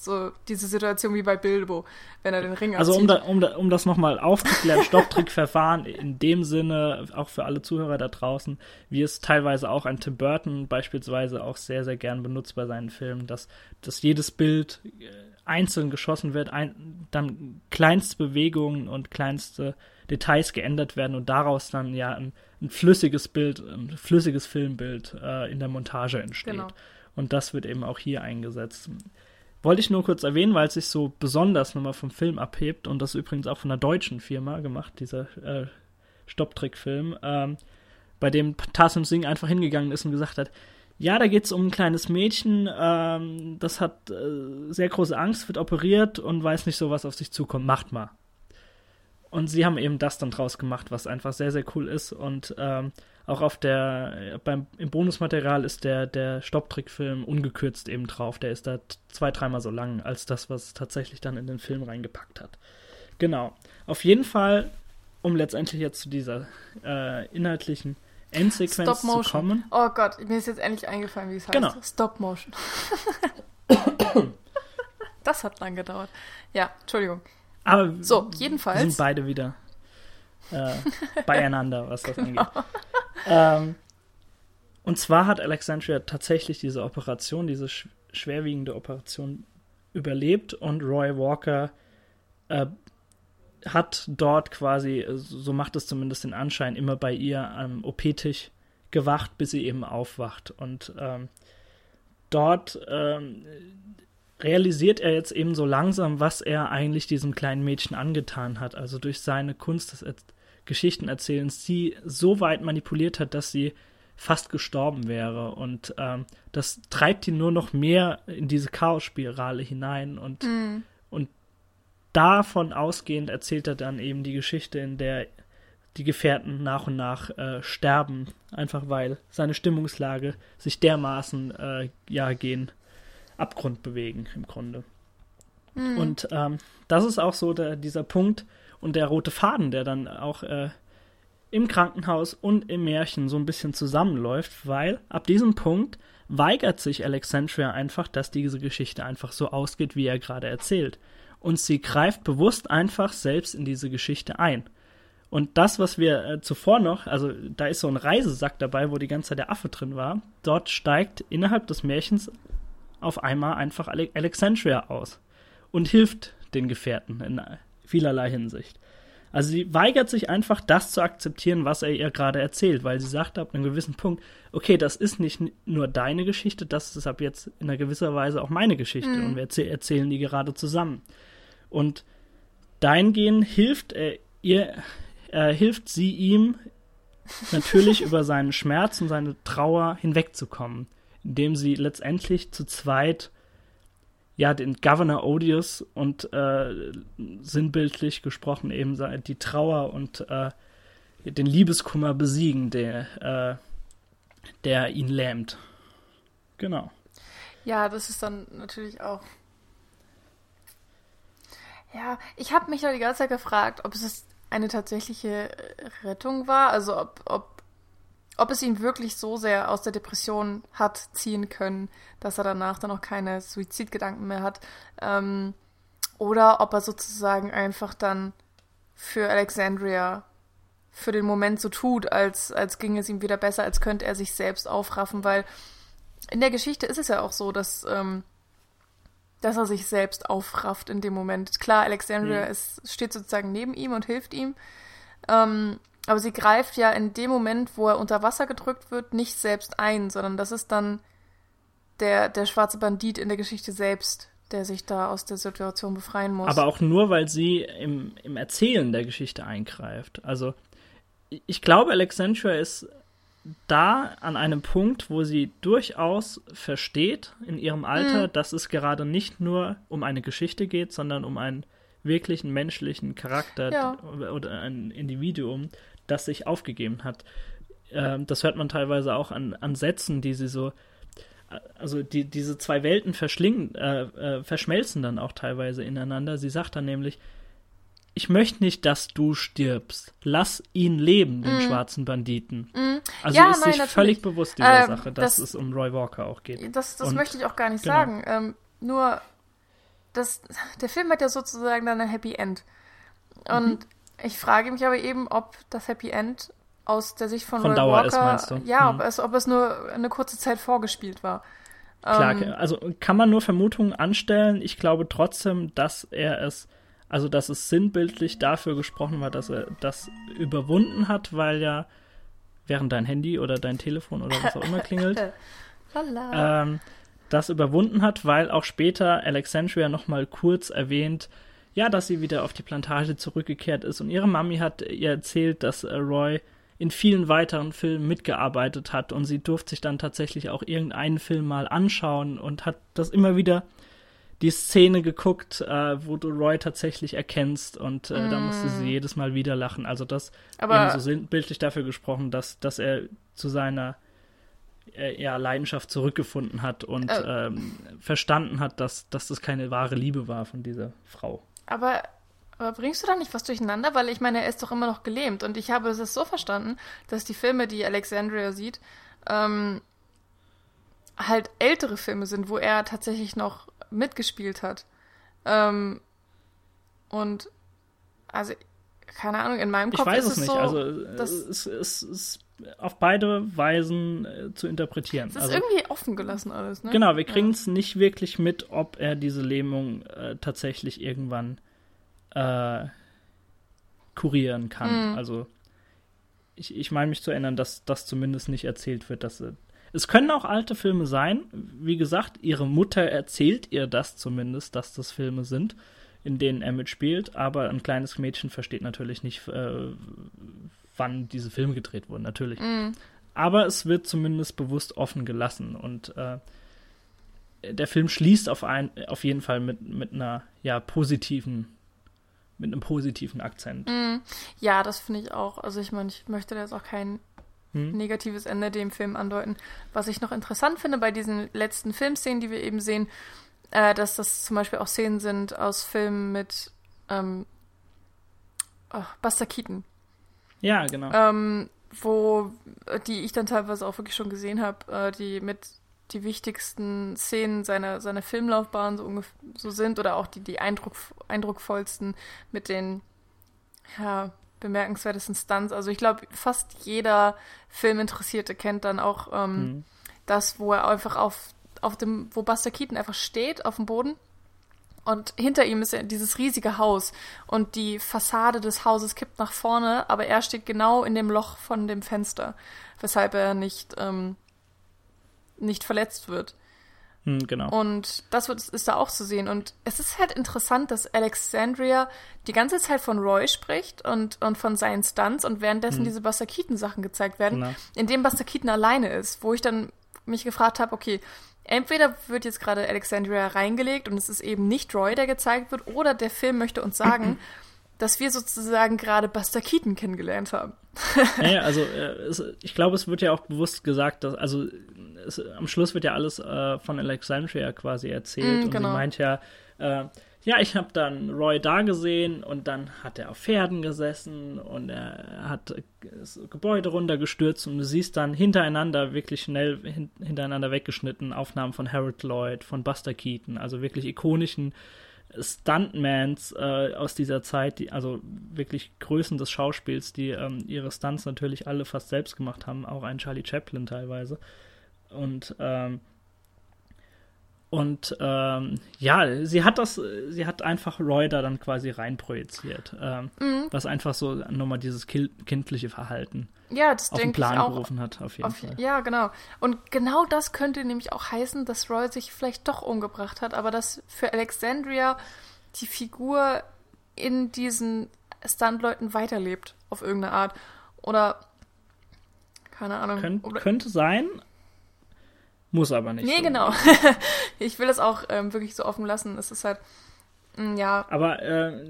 so diese Situation wie bei Bilbo, wenn er den Ring Also um, da, um, da, um das nochmal aufzuklären, Stopptrickverfahren in dem Sinne, auch für alle Zuhörer da draußen, wie es teilweise auch ein Tim Burton beispielsweise auch sehr, sehr gern benutzt bei seinen Filmen, dass, dass jedes Bild äh, einzeln geschossen wird, ein, dann kleinste Bewegungen und kleinste Details geändert werden und daraus dann ja ein, ein flüssiges Bild, ein flüssiges Filmbild äh, in der Montage entsteht. Genau. Und das wird eben auch hier eingesetzt. Wollte ich nur kurz erwähnen, weil es sich so besonders nochmal vom Film abhebt und das übrigens auch von einer deutschen Firma gemacht, dieser äh, Stopptrickfilm, ähm, bei dem Tassim Singh einfach hingegangen ist und gesagt hat, ja, da geht es um ein kleines Mädchen, ähm, das hat äh, sehr große Angst, wird operiert und weiß nicht so, was auf sich zukommt. Macht mal. Und sie haben eben das dann draus gemacht, was einfach sehr, sehr cool ist. Und ähm, auch auf der, beim, im Bonusmaterial ist der, der Stopptrickfilm ungekürzt eben drauf. Der ist da zwei, dreimal so lang als das, was tatsächlich dann in den Film reingepackt hat. Genau. Auf jeden Fall, um letztendlich jetzt zu dieser äh, inhaltlichen Endsequenz zu kommen. Oh Gott, mir ist jetzt endlich eingefallen, wie es heißt. Genau. Stop Motion. das hat lang gedauert. Ja, Entschuldigung. Aber so, jedenfalls. sind beide wieder äh, beieinander, was das genau. angeht. Ähm, und zwar hat Alexandria tatsächlich diese Operation, diese sch schwerwiegende Operation überlebt und Roy Walker äh, hat dort quasi, so macht es zumindest den Anschein, immer bei ihr am OP-Tisch gewacht, bis sie eben aufwacht. Und ähm, dort ähm, realisiert er jetzt eben so langsam, was er eigentlich diesem kleinen Mädchen angetan hat. Also durch seine Kunst des er Geschichtenerzählens sie so weit manipuliert hat, dass sie fast gestorben wäre. Und ähm, das treibt ihn nur noch mehr in diese Chaosspirale hinein. Und, mm. und davon ausgehend erzählt er dann eben die Geschichte, in der die Gefährten nach und nach äh, sterben, einfach weil seine Stimmungslage sich dermaßen äh, ja gehen Abgrund bewegen, im Grunde. Mhm. Und ähm, das ist auch so der, dieser Punkt und der rote Faden, der dann auch äh, im Krankenhaus und im Märchen so ein bisschen zusammenläuft, weil ab diesem Punkt weigert sich Alexandria einfach, dass diese Geschichte einfach so ausgeht, wie er gerade erzählt. Und sie greift bewusst einfach selbst in diese Geschichte ein. Und das, was wir äh, zuvor noch, also da ist so ein Reisesack dabei, wo die ganze Zeit der Affe drin war, dort steigt innerhalb des Märchens auf einmal einfach Alexandria aus und hilft den Gefährten in vielerlei Hinsicht. Also sie weigert sich einfach, das zu akzeptieren, was er ihr gerade erzählt, weil sie sagt ab einem gewissen Punkt, okay, das ist nicht nur deine Geschichte, das ist ab jetzt in einer gewisser Weise auch meine Geschichte mhm. und wir erzäh erzählen die gerade zusammen. Und dahingehend hilft er ihr, äh, hilft sie ihm natürlich über seinen Schmerz und seine Trauer hinwegzukommen indem sie letztendlich zu zweit ja den Governor Odious und äh, sinnbildlich gesprochen eben die Trauer und äh, den Liebeskummer besiegen, der, äh, der ihn lähmt. Genau. Ja, das ist dann natürlich auch. Ja, ich habe mich ja die ganze Zeit gefragt, ob es eine tatsächliche Rettung war, also ob, ob ob es ihn wirklich so sehr aus der Depression hat ziehen können, dass er danach dann auch keine Suizidgedanken mehr hat. Ähm, oder ob er sozusagen einfach dann für Alexandria für den Moment so tut, als, als ginge es ihm wieder besser, als könnte er sich selbst aufraffen, weil in der Geschichte ist es ja auch so, dass, ähm, dass er sich selbst aufrafft in dem Moment. Klar, Alexandria mhm. ist, steht sozusagen neben ihm und hilft ihm. Ähm, aber sie greift ja in dem Moment, wo er unter Wasser gedrückt wird, nicht selbst ein, sondern das ist dann der, der schwarze Bandit in der Geschichte selbst, der sich da aus der Situation befreien muss. Aber auch nur, weil sie im, im Erzählen der Geschichte eingreift. Also ich glaube, Alexandria ist da an einem Punkt, wo sie durchaus versteht in ihrem Alter, mhm. dass es gerade nicht nur um eine Geschichte geht, sondern um einen wirklichen menschlichen Charakter ja. oder ein Individuum, das sich aufgegeben hat. Ähm, das hört man teilweise auch an, an Sätzen, die sie so, also die, diese zwei Welten verschlingen, äh, äh, verschmelzen dann auch teilweise ineinander. Sie sagt dann nämlich, ich möchte nicht, dass du stirbst. Lass ihn leben, den mm. schwarzen Banditen. Mm. Also ja, ist nein, sich natürlich. völlig bewusst dieser ähm, Sache, dass das, es um Roy Walker auch geht. Das, das möchte ich auch gar nicht genau. sagen. Ähm, nur, das, der Film hat ja sozusagen dann ein Happy End. Und mhm. Ich frage mich aber eben, ob das Happy End aus der Sicht von, von Roy Dauer Walker, ist, meinst du? ja, mhm. ob, es, ob es nur eine kurze Zeit vorgespielt war. Klar, ähm, also kann man nur Vermutungen anstellen. Ich glaube trotzdem, dass er es also, dass es sinnbildlich dafür gesprochen war, dass er das überwunden hat, weil ja während dein Handy oder dein Telefon oder was auch immer klingelt, ähm, das überwunden hat, weil auch später Alexandria nochmal kurz erwähnt, ja, dass sie wieder auf die Plantage zurückgekehrt ist und ihre Mami hat ihr erzählt, dass äh, Roy in vielen weiteren Filmen mitgearbeitet hat und sie durfte sich dann tatsächlich auch irgendeinen Film mal anschauen und hat das immer wieder die Szene geguckt, äh, wo du Roy tatsächlich erkennst und äh, mm. da musste sie mm. jedes Mal wieder lachen. Also das Aber eben so bildlich dafür gesprochen, dass, dass er zu seiner äh, ja, Leidenschaft zurückgefunden hat und äh. ähm, verstanden hat, dass, dass das keine wahre Liebe war von dieser Frau. Aber, aber bringst du da nicht was durcheinander? Weil ich meine, er ist doch immer noch gelähmt und ich habe es so verstanden, dass die Filme, die Alexandria sieht, ähm, halt ältere Filme sind, wo er tatsächlich noch mitgespielt hat. Ähm, und also, keine Ahnung, in meinem Kopf ich weiß ist es nicht. So, also es ist auf beide Weisen äh, zu interpretieren. Es ist also, irgendwie offen gelassen alles, ne? Genau, wir kriegen es ja. nicht wirklich mit, ob er diese Lähmung äh, tatsächlich irgendwann äh, kurieren kann. Mhm. Also ich, ich meine mich zu erinnern, dass das zumindest nicht erzählt wird, dass es können auch alte Filme sein. Wie gesagt, ihre Mutter erzählt ihr das zumindest, dass das Filme sind, in denen er mitspielt. Aber ein kleines Mädchen versteht natürlich nicht, äh, wann diese Filme gedreht wurden, natürlich. Mm. Aber es wird zumindest bewusst offen gelassen. Und äh, der Film schließt auf, ein, auf jeden Fall mit, mit einer ja, positiven mit einem positiven Akzent. Mm, ja, das finde ich auch. Also ich meine, ich möchte da jetzt auch keinen hm. negatives Ende dem Film andeuten. Was ich noch interessant finde bei diesen letzten Filmszenen, die wir eben sehen, äh, dass das zum Beispiel auch Szenen sind aus Filmen mit ähm, oh, Buster Keaton. Ja, genau. Ähm, wo, die ich dann teilweise auch wirklich schon gesehen habe, äh, die mit die wichtigsten Szenen seiner, seiner Filmlaufbahn so, so sind oder auch die, die Eindruck, eindruckvollsten mit den ja, bemerkenswertesten Stunts. Also ich glaube, fast jeder Filminteressierte kennt dann auch ähm, mhm. das, wo er einfach auf, auf dem, wo Buster Keaton einfach steht auf dem Boden und hinter ihm ist ja dieses riesige Haus und die Fassade des Hauses kippt nach vorne, aber er steht genau in dem Loch von dem Fenster, weshalb er nicht, ähm, nicht verletzt wird. Hm, genau. Und das wird, ist da auch zu sehen. Und es ist halt interessant, dass Alexandria die ganze Zeit von Roy spricht und, und von seinen Stunts und währenddessen hm. diese Buster Keaton-Sachen gezeigt werden, genau. in dem Buster Keaton alleine ist, wo ich dann mich gefragt habe, okay, entweder wird jetzt gerade Alexandria reingelegt und es ist eben nicht Roy, der gezeigt wird, oder der Film möchte uns sagen, dass wir sozusagen gerade Buster Keaton kennengelernt haben. naja, also äh, es, ich glaube, es wird ja auch bewusst gesagt, dass, also es, am Schluss wird ja alles äh, von Alexandria quasi erzählt mm, und genau. sie meint ja, äh, ja, ich habe dann Roy da gesehen und dann hat er auf Pferden gesessen und er hat das Gebäude runtergestürzt und du siehst dann hintereinander, wirklich schnell hin, hintereinander weggeschnitten, Aufnahmen von Harold Lloyd, von Buster Keaton, also wirklich ikonischen Stuntmans äh, aus dieser Zeit, die, also wirklich Größen des Schauspiels, die ähm, ihre Stunts natürlich alle fast selbst gemacht haben, auch ein Charlie Chaplin teilweise. Und ähm, und ähm, ja, sie hat das, sie hat einfach Roy da dann quasi reinprojiziert, ähm, mhm. was einfach so nochmal dieses kindliche Verhalten ja, das auf den Plan auch, gerufen hat, auf jeden auf, Fall. Ja, genau. Und genau das könnte nämlich auch heißen, dass Roy sich vielleicht doch umgebracht hat, aber dass für Alexandria die Figur in diesen Stuntleuten weiterlebt, auf irgendeine Art. Oder keine Ahnung. Könnt, könnte sein, muss aber nicht. Nee, so. genau. ich will es auch ähm, wirklich so offen lassen. Es ist halt, mh, mm, ja. Aber äh,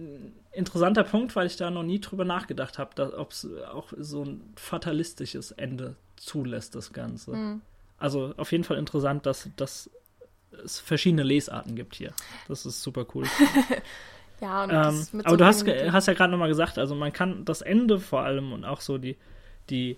interessanter Punkt, weil ich da noch nie drüber nachgedacht habe, ob es auch so ein fatalistisches Ende zulässt, das Ganze. Mhm. Also auf jeden Fall interessant, dass, dass es verschiedene Lesarten gibt hier. Das ist super cool. ja, und ähm, aber so du hast, hast ja gerade nochmal gesagt, also man kann das Ende vor allem und auch so die, die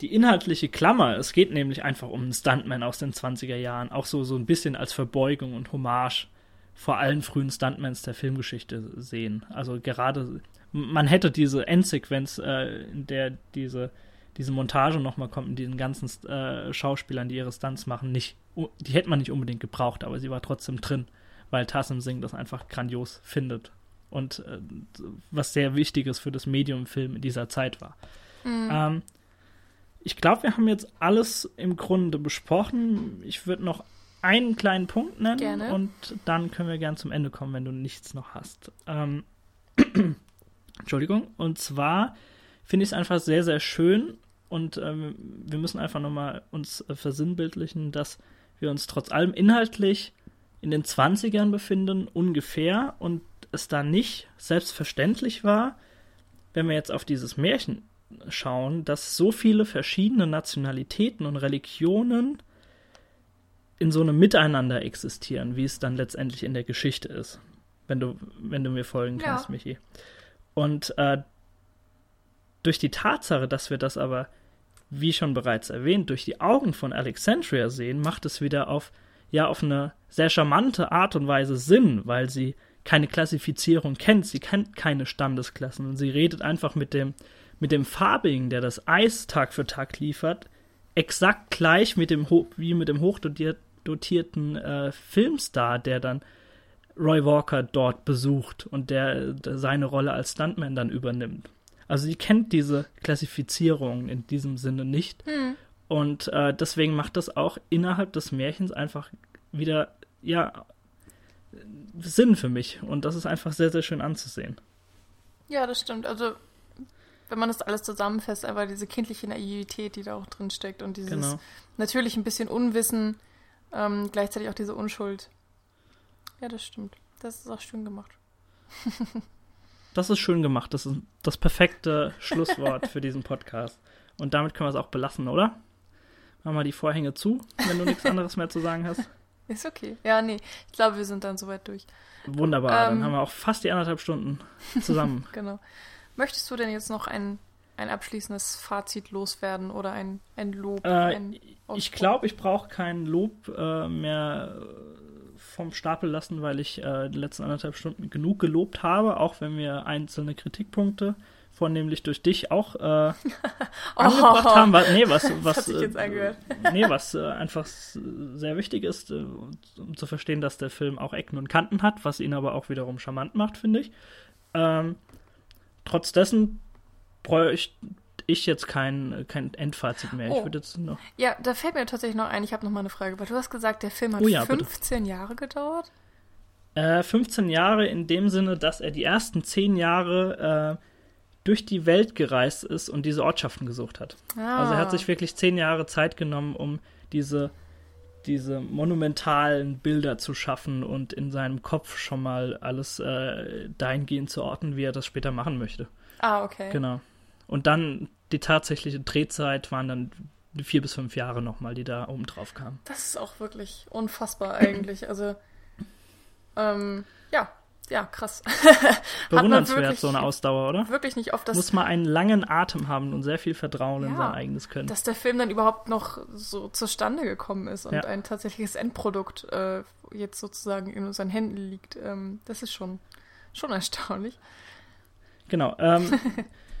die inhaltliche Klammer, es geht nämlich einfach um einen Stuntman aus den 20er Jahren, auch so, so ein bisschen als Verbeugung und Hommage vor allen frühen Stuntmans der Filmgeschichte sehen. Also gerade, man hätte diese Endsequenz, äh, in der diese, diese Montage nochmal kommt, mit diesen ganzen äh, Schauspielern, die ihre Stunts machen, nicht, die hätte man nicht unbedingt gebraucht, aber sie war trotzdem drin, weil Tassim Singh das einfach grandios findet und äh, was sehr Wichtiges für das Medium-Film in dieser Zeit war. Mhm. Ähm, ich glaube, wir haben jetzt alles im Grunde besprochen. Ich würde noch einen kleinen Punkt nennen gerne. und dann können wir gern zum Ende kommen, wenn du nichts noch hast. Ähm, Entschuldigung. Und zwar finde ich es einfach sehr, sehr schön und ähm, wir müssen einfach nochmal uns äh, versinnbildlichen, dass wir uns trotz allem inhaltlich in den 20ern befinden, ungefähr, und es da nicht selbstverständlich war, wenn wir jetzt auf dieses Märchen schauen, dass so viele verschiedene Nationalitäten und Religionen in so einem Miteinander existieren, wie es dann letztendlich in der Geschichte ist. Wenn du, wenn du mir folgen kannst, ja. Michi. Und äh, durch die Tatsache, dass wir das aber, wie schon bereits erwähnt, durch die Augen von Alexandria sehen, macht es wieder auf, ja, auf eine sehr charmante Art und Weise Sinn, weil sie keine Klassifizierung kennt, sie kennt keine Standesklassen und sie redet einfach mit dem, mit dem Farbigen, der das Eis Tag für Tag liefert, exakt gleich mit dem wie mit dem hochdotierten äh, Filmstar, der dann Roy Walker dort besucht und der, der, seine Rolle als Stuntman dann übernimmt. Also sie kennt diese Klassifizierung in diesem Sinne nicht. Hm. Und äh, deswegen macht das auch innerhalb des Märchens einfach wieder, ja, Sinn für mich. Und das ist einfach sehr, sehr schön anzusehen. Ja, das stimmt. Also wenn man das alles zusammenfasst, aber diese kindliche Naivität, die da auch drin steckt und dieses genau. natürlich ein bisschen Unwissen, ähm, gleichzeitig auch diese Unschuld. Ja, das stimmt. Das ist auch schön gemacht. das ist schön gemacht. Das ist das perfekte Schlusswort für diesen Podcast. Und damit können wir es auch belassen, oder? Machen wir die Vorhänge zu, wenn du nichts anderes mehr zu sagen hast. Ist okay. Ja, nee. Ich glaube, wir sind dann soweit durch. Wunderbar. Ähm, dann haben wir auch fast die anderthalb Stunden zusammen. genau. Möchtest du denn jetzt noch ein, ein abschließendes Fazit loswerden oder ein, ein Lob? Äh, ein ich glaube, ich brauche kein Lob äh, mehr vom Stapel lassen, weil ich äh, die letzten anderthalb Stunden genug gelobt habe, auch wenn wir einzelne Kritikpunkte vornehmlich durch dich auch äh, angebracht oh, haben. Was, nee, was, was, äh, nee, was äh, einfach sehr wichtig ist, äh, um zu verstehen, dass der Film auch Ecken und Kanten hat, was ihn aber auch wiederum charmant macht, finde ich. Ähm, trotz dessen bräuchte ich jetzt kein, kein Endfazit mehr. Oh. Ich würde jetzt noch. Ja, da fällt mir tatsächlich noch ein, ich habe noch mal eine Frage, weil du hast gesagt, der Film hat oh ja, 15 bitte. Jahre gedauert. Äh, 15 Jahre in dem Sinne, dass er die ersten 10 Jahre äh, durch die Welt gereist ist und diese Ortschaften gesucht hat. Ah. Also er hat sich wirklich 10 Jahre Zeit genommen, um diese diese monumentalen Bilder zu schaffen und in seinem Kopf schon mal alles äh, dahingehend zu orten, wie er das später machen möchte. Ah, okay. Genau. Und dann die tatsächliche Drehzeit waren dann vier bis fünf Jahre nochmal, die da oben drauf kamen. Das ist auch wirklich unfassbar eigentlich. Also Ähm, ja, ja, krass. Bewundernswert, so eine Ausdauer, oder? Wirklich nicht oft. Das, Muss man einen langen Atem haben und sehr viel Vertrauen in Ja, sein eigenes Können. dass der Film dann überhaupt noch so zustande gekommen ist und Ja. ein tatsächliches Endprodukt äh, jetzt sozusagen in unseren Händen liegt. Ähm, das ist schon, schon erstaunlich. Genau. Ähm,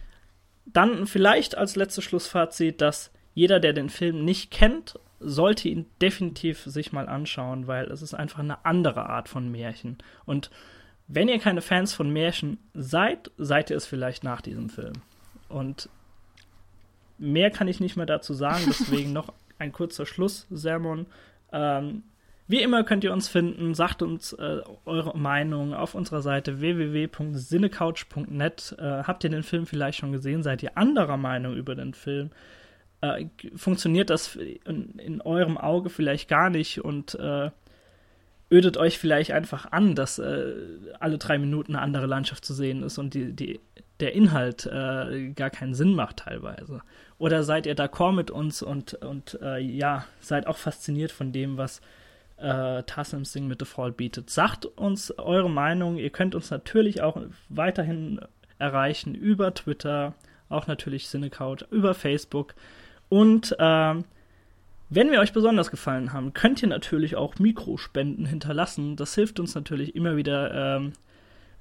dann vielleicht als letztes Schlussfazit, dass jeder, der den Film nicht kennt, sollte ihn definitiv sich mal anschauen, weil es ist einfach eine andere Art von Märchen. Und wenn ihr keine Fans von Märchen seid, seid ihr es vielleicht nach diesem Film. Und mehr kann ich nicht mehr dazu sagen, deswegen noch ein kurzer Schlusssermon. Ähm, wie immer könnt ihr uns finden, sagt uns äh, eure Meinung auf unserer Seite www.sinnecouch.net. Äh, habt ihr den Film vielleicht schon gesehen? Seid ihr anderer Meinung über den Film? Äh, funktioniert das in, in eurem Auge vielleicht gar nicht und äh, ödet euch vielleicht einfach an, dass äh, alle drei Minuten eine andere Landschaft zu sehen ist und die, die, der Inhalt äh, gar keinen Sinn macht teilweise? Oder seid ihr d'accord mit uns und, und äh, ja, seid auch fasziniert von dem, was äh, Tassim Sing mit Fall bietet? Sagt uns eure Meinung. Ihr könnt uns natürlich auch weiterhin erreichen über Twitter, auch natürlich Cinecouch, über Facebook. Und ähm, wenn wir euch besonders gefallen haben, könnt ihr natürlich auch Mikrospenden hinterlassen. Das hilft uns natürlich immer wieder ähm,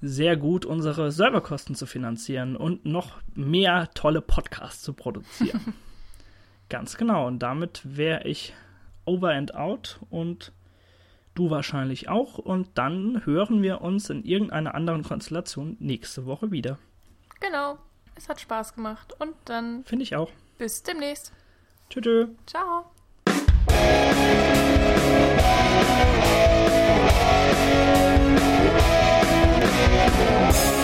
sehr gut, unsere Serverkosten zu finanzieren und noch mehr tolle Podcasts zu produzieren. Ganz genau. Und damit wäre ich over and out und du wahrscheinlich auch. Und dann hören wir uns in irgendeiner anderen Konstellation nächste Woche wieder. Genau. Es hat Spaß gemacht. Und dann Finde ich auch. bis demnächst. Tschüss. Ciao. Yeah.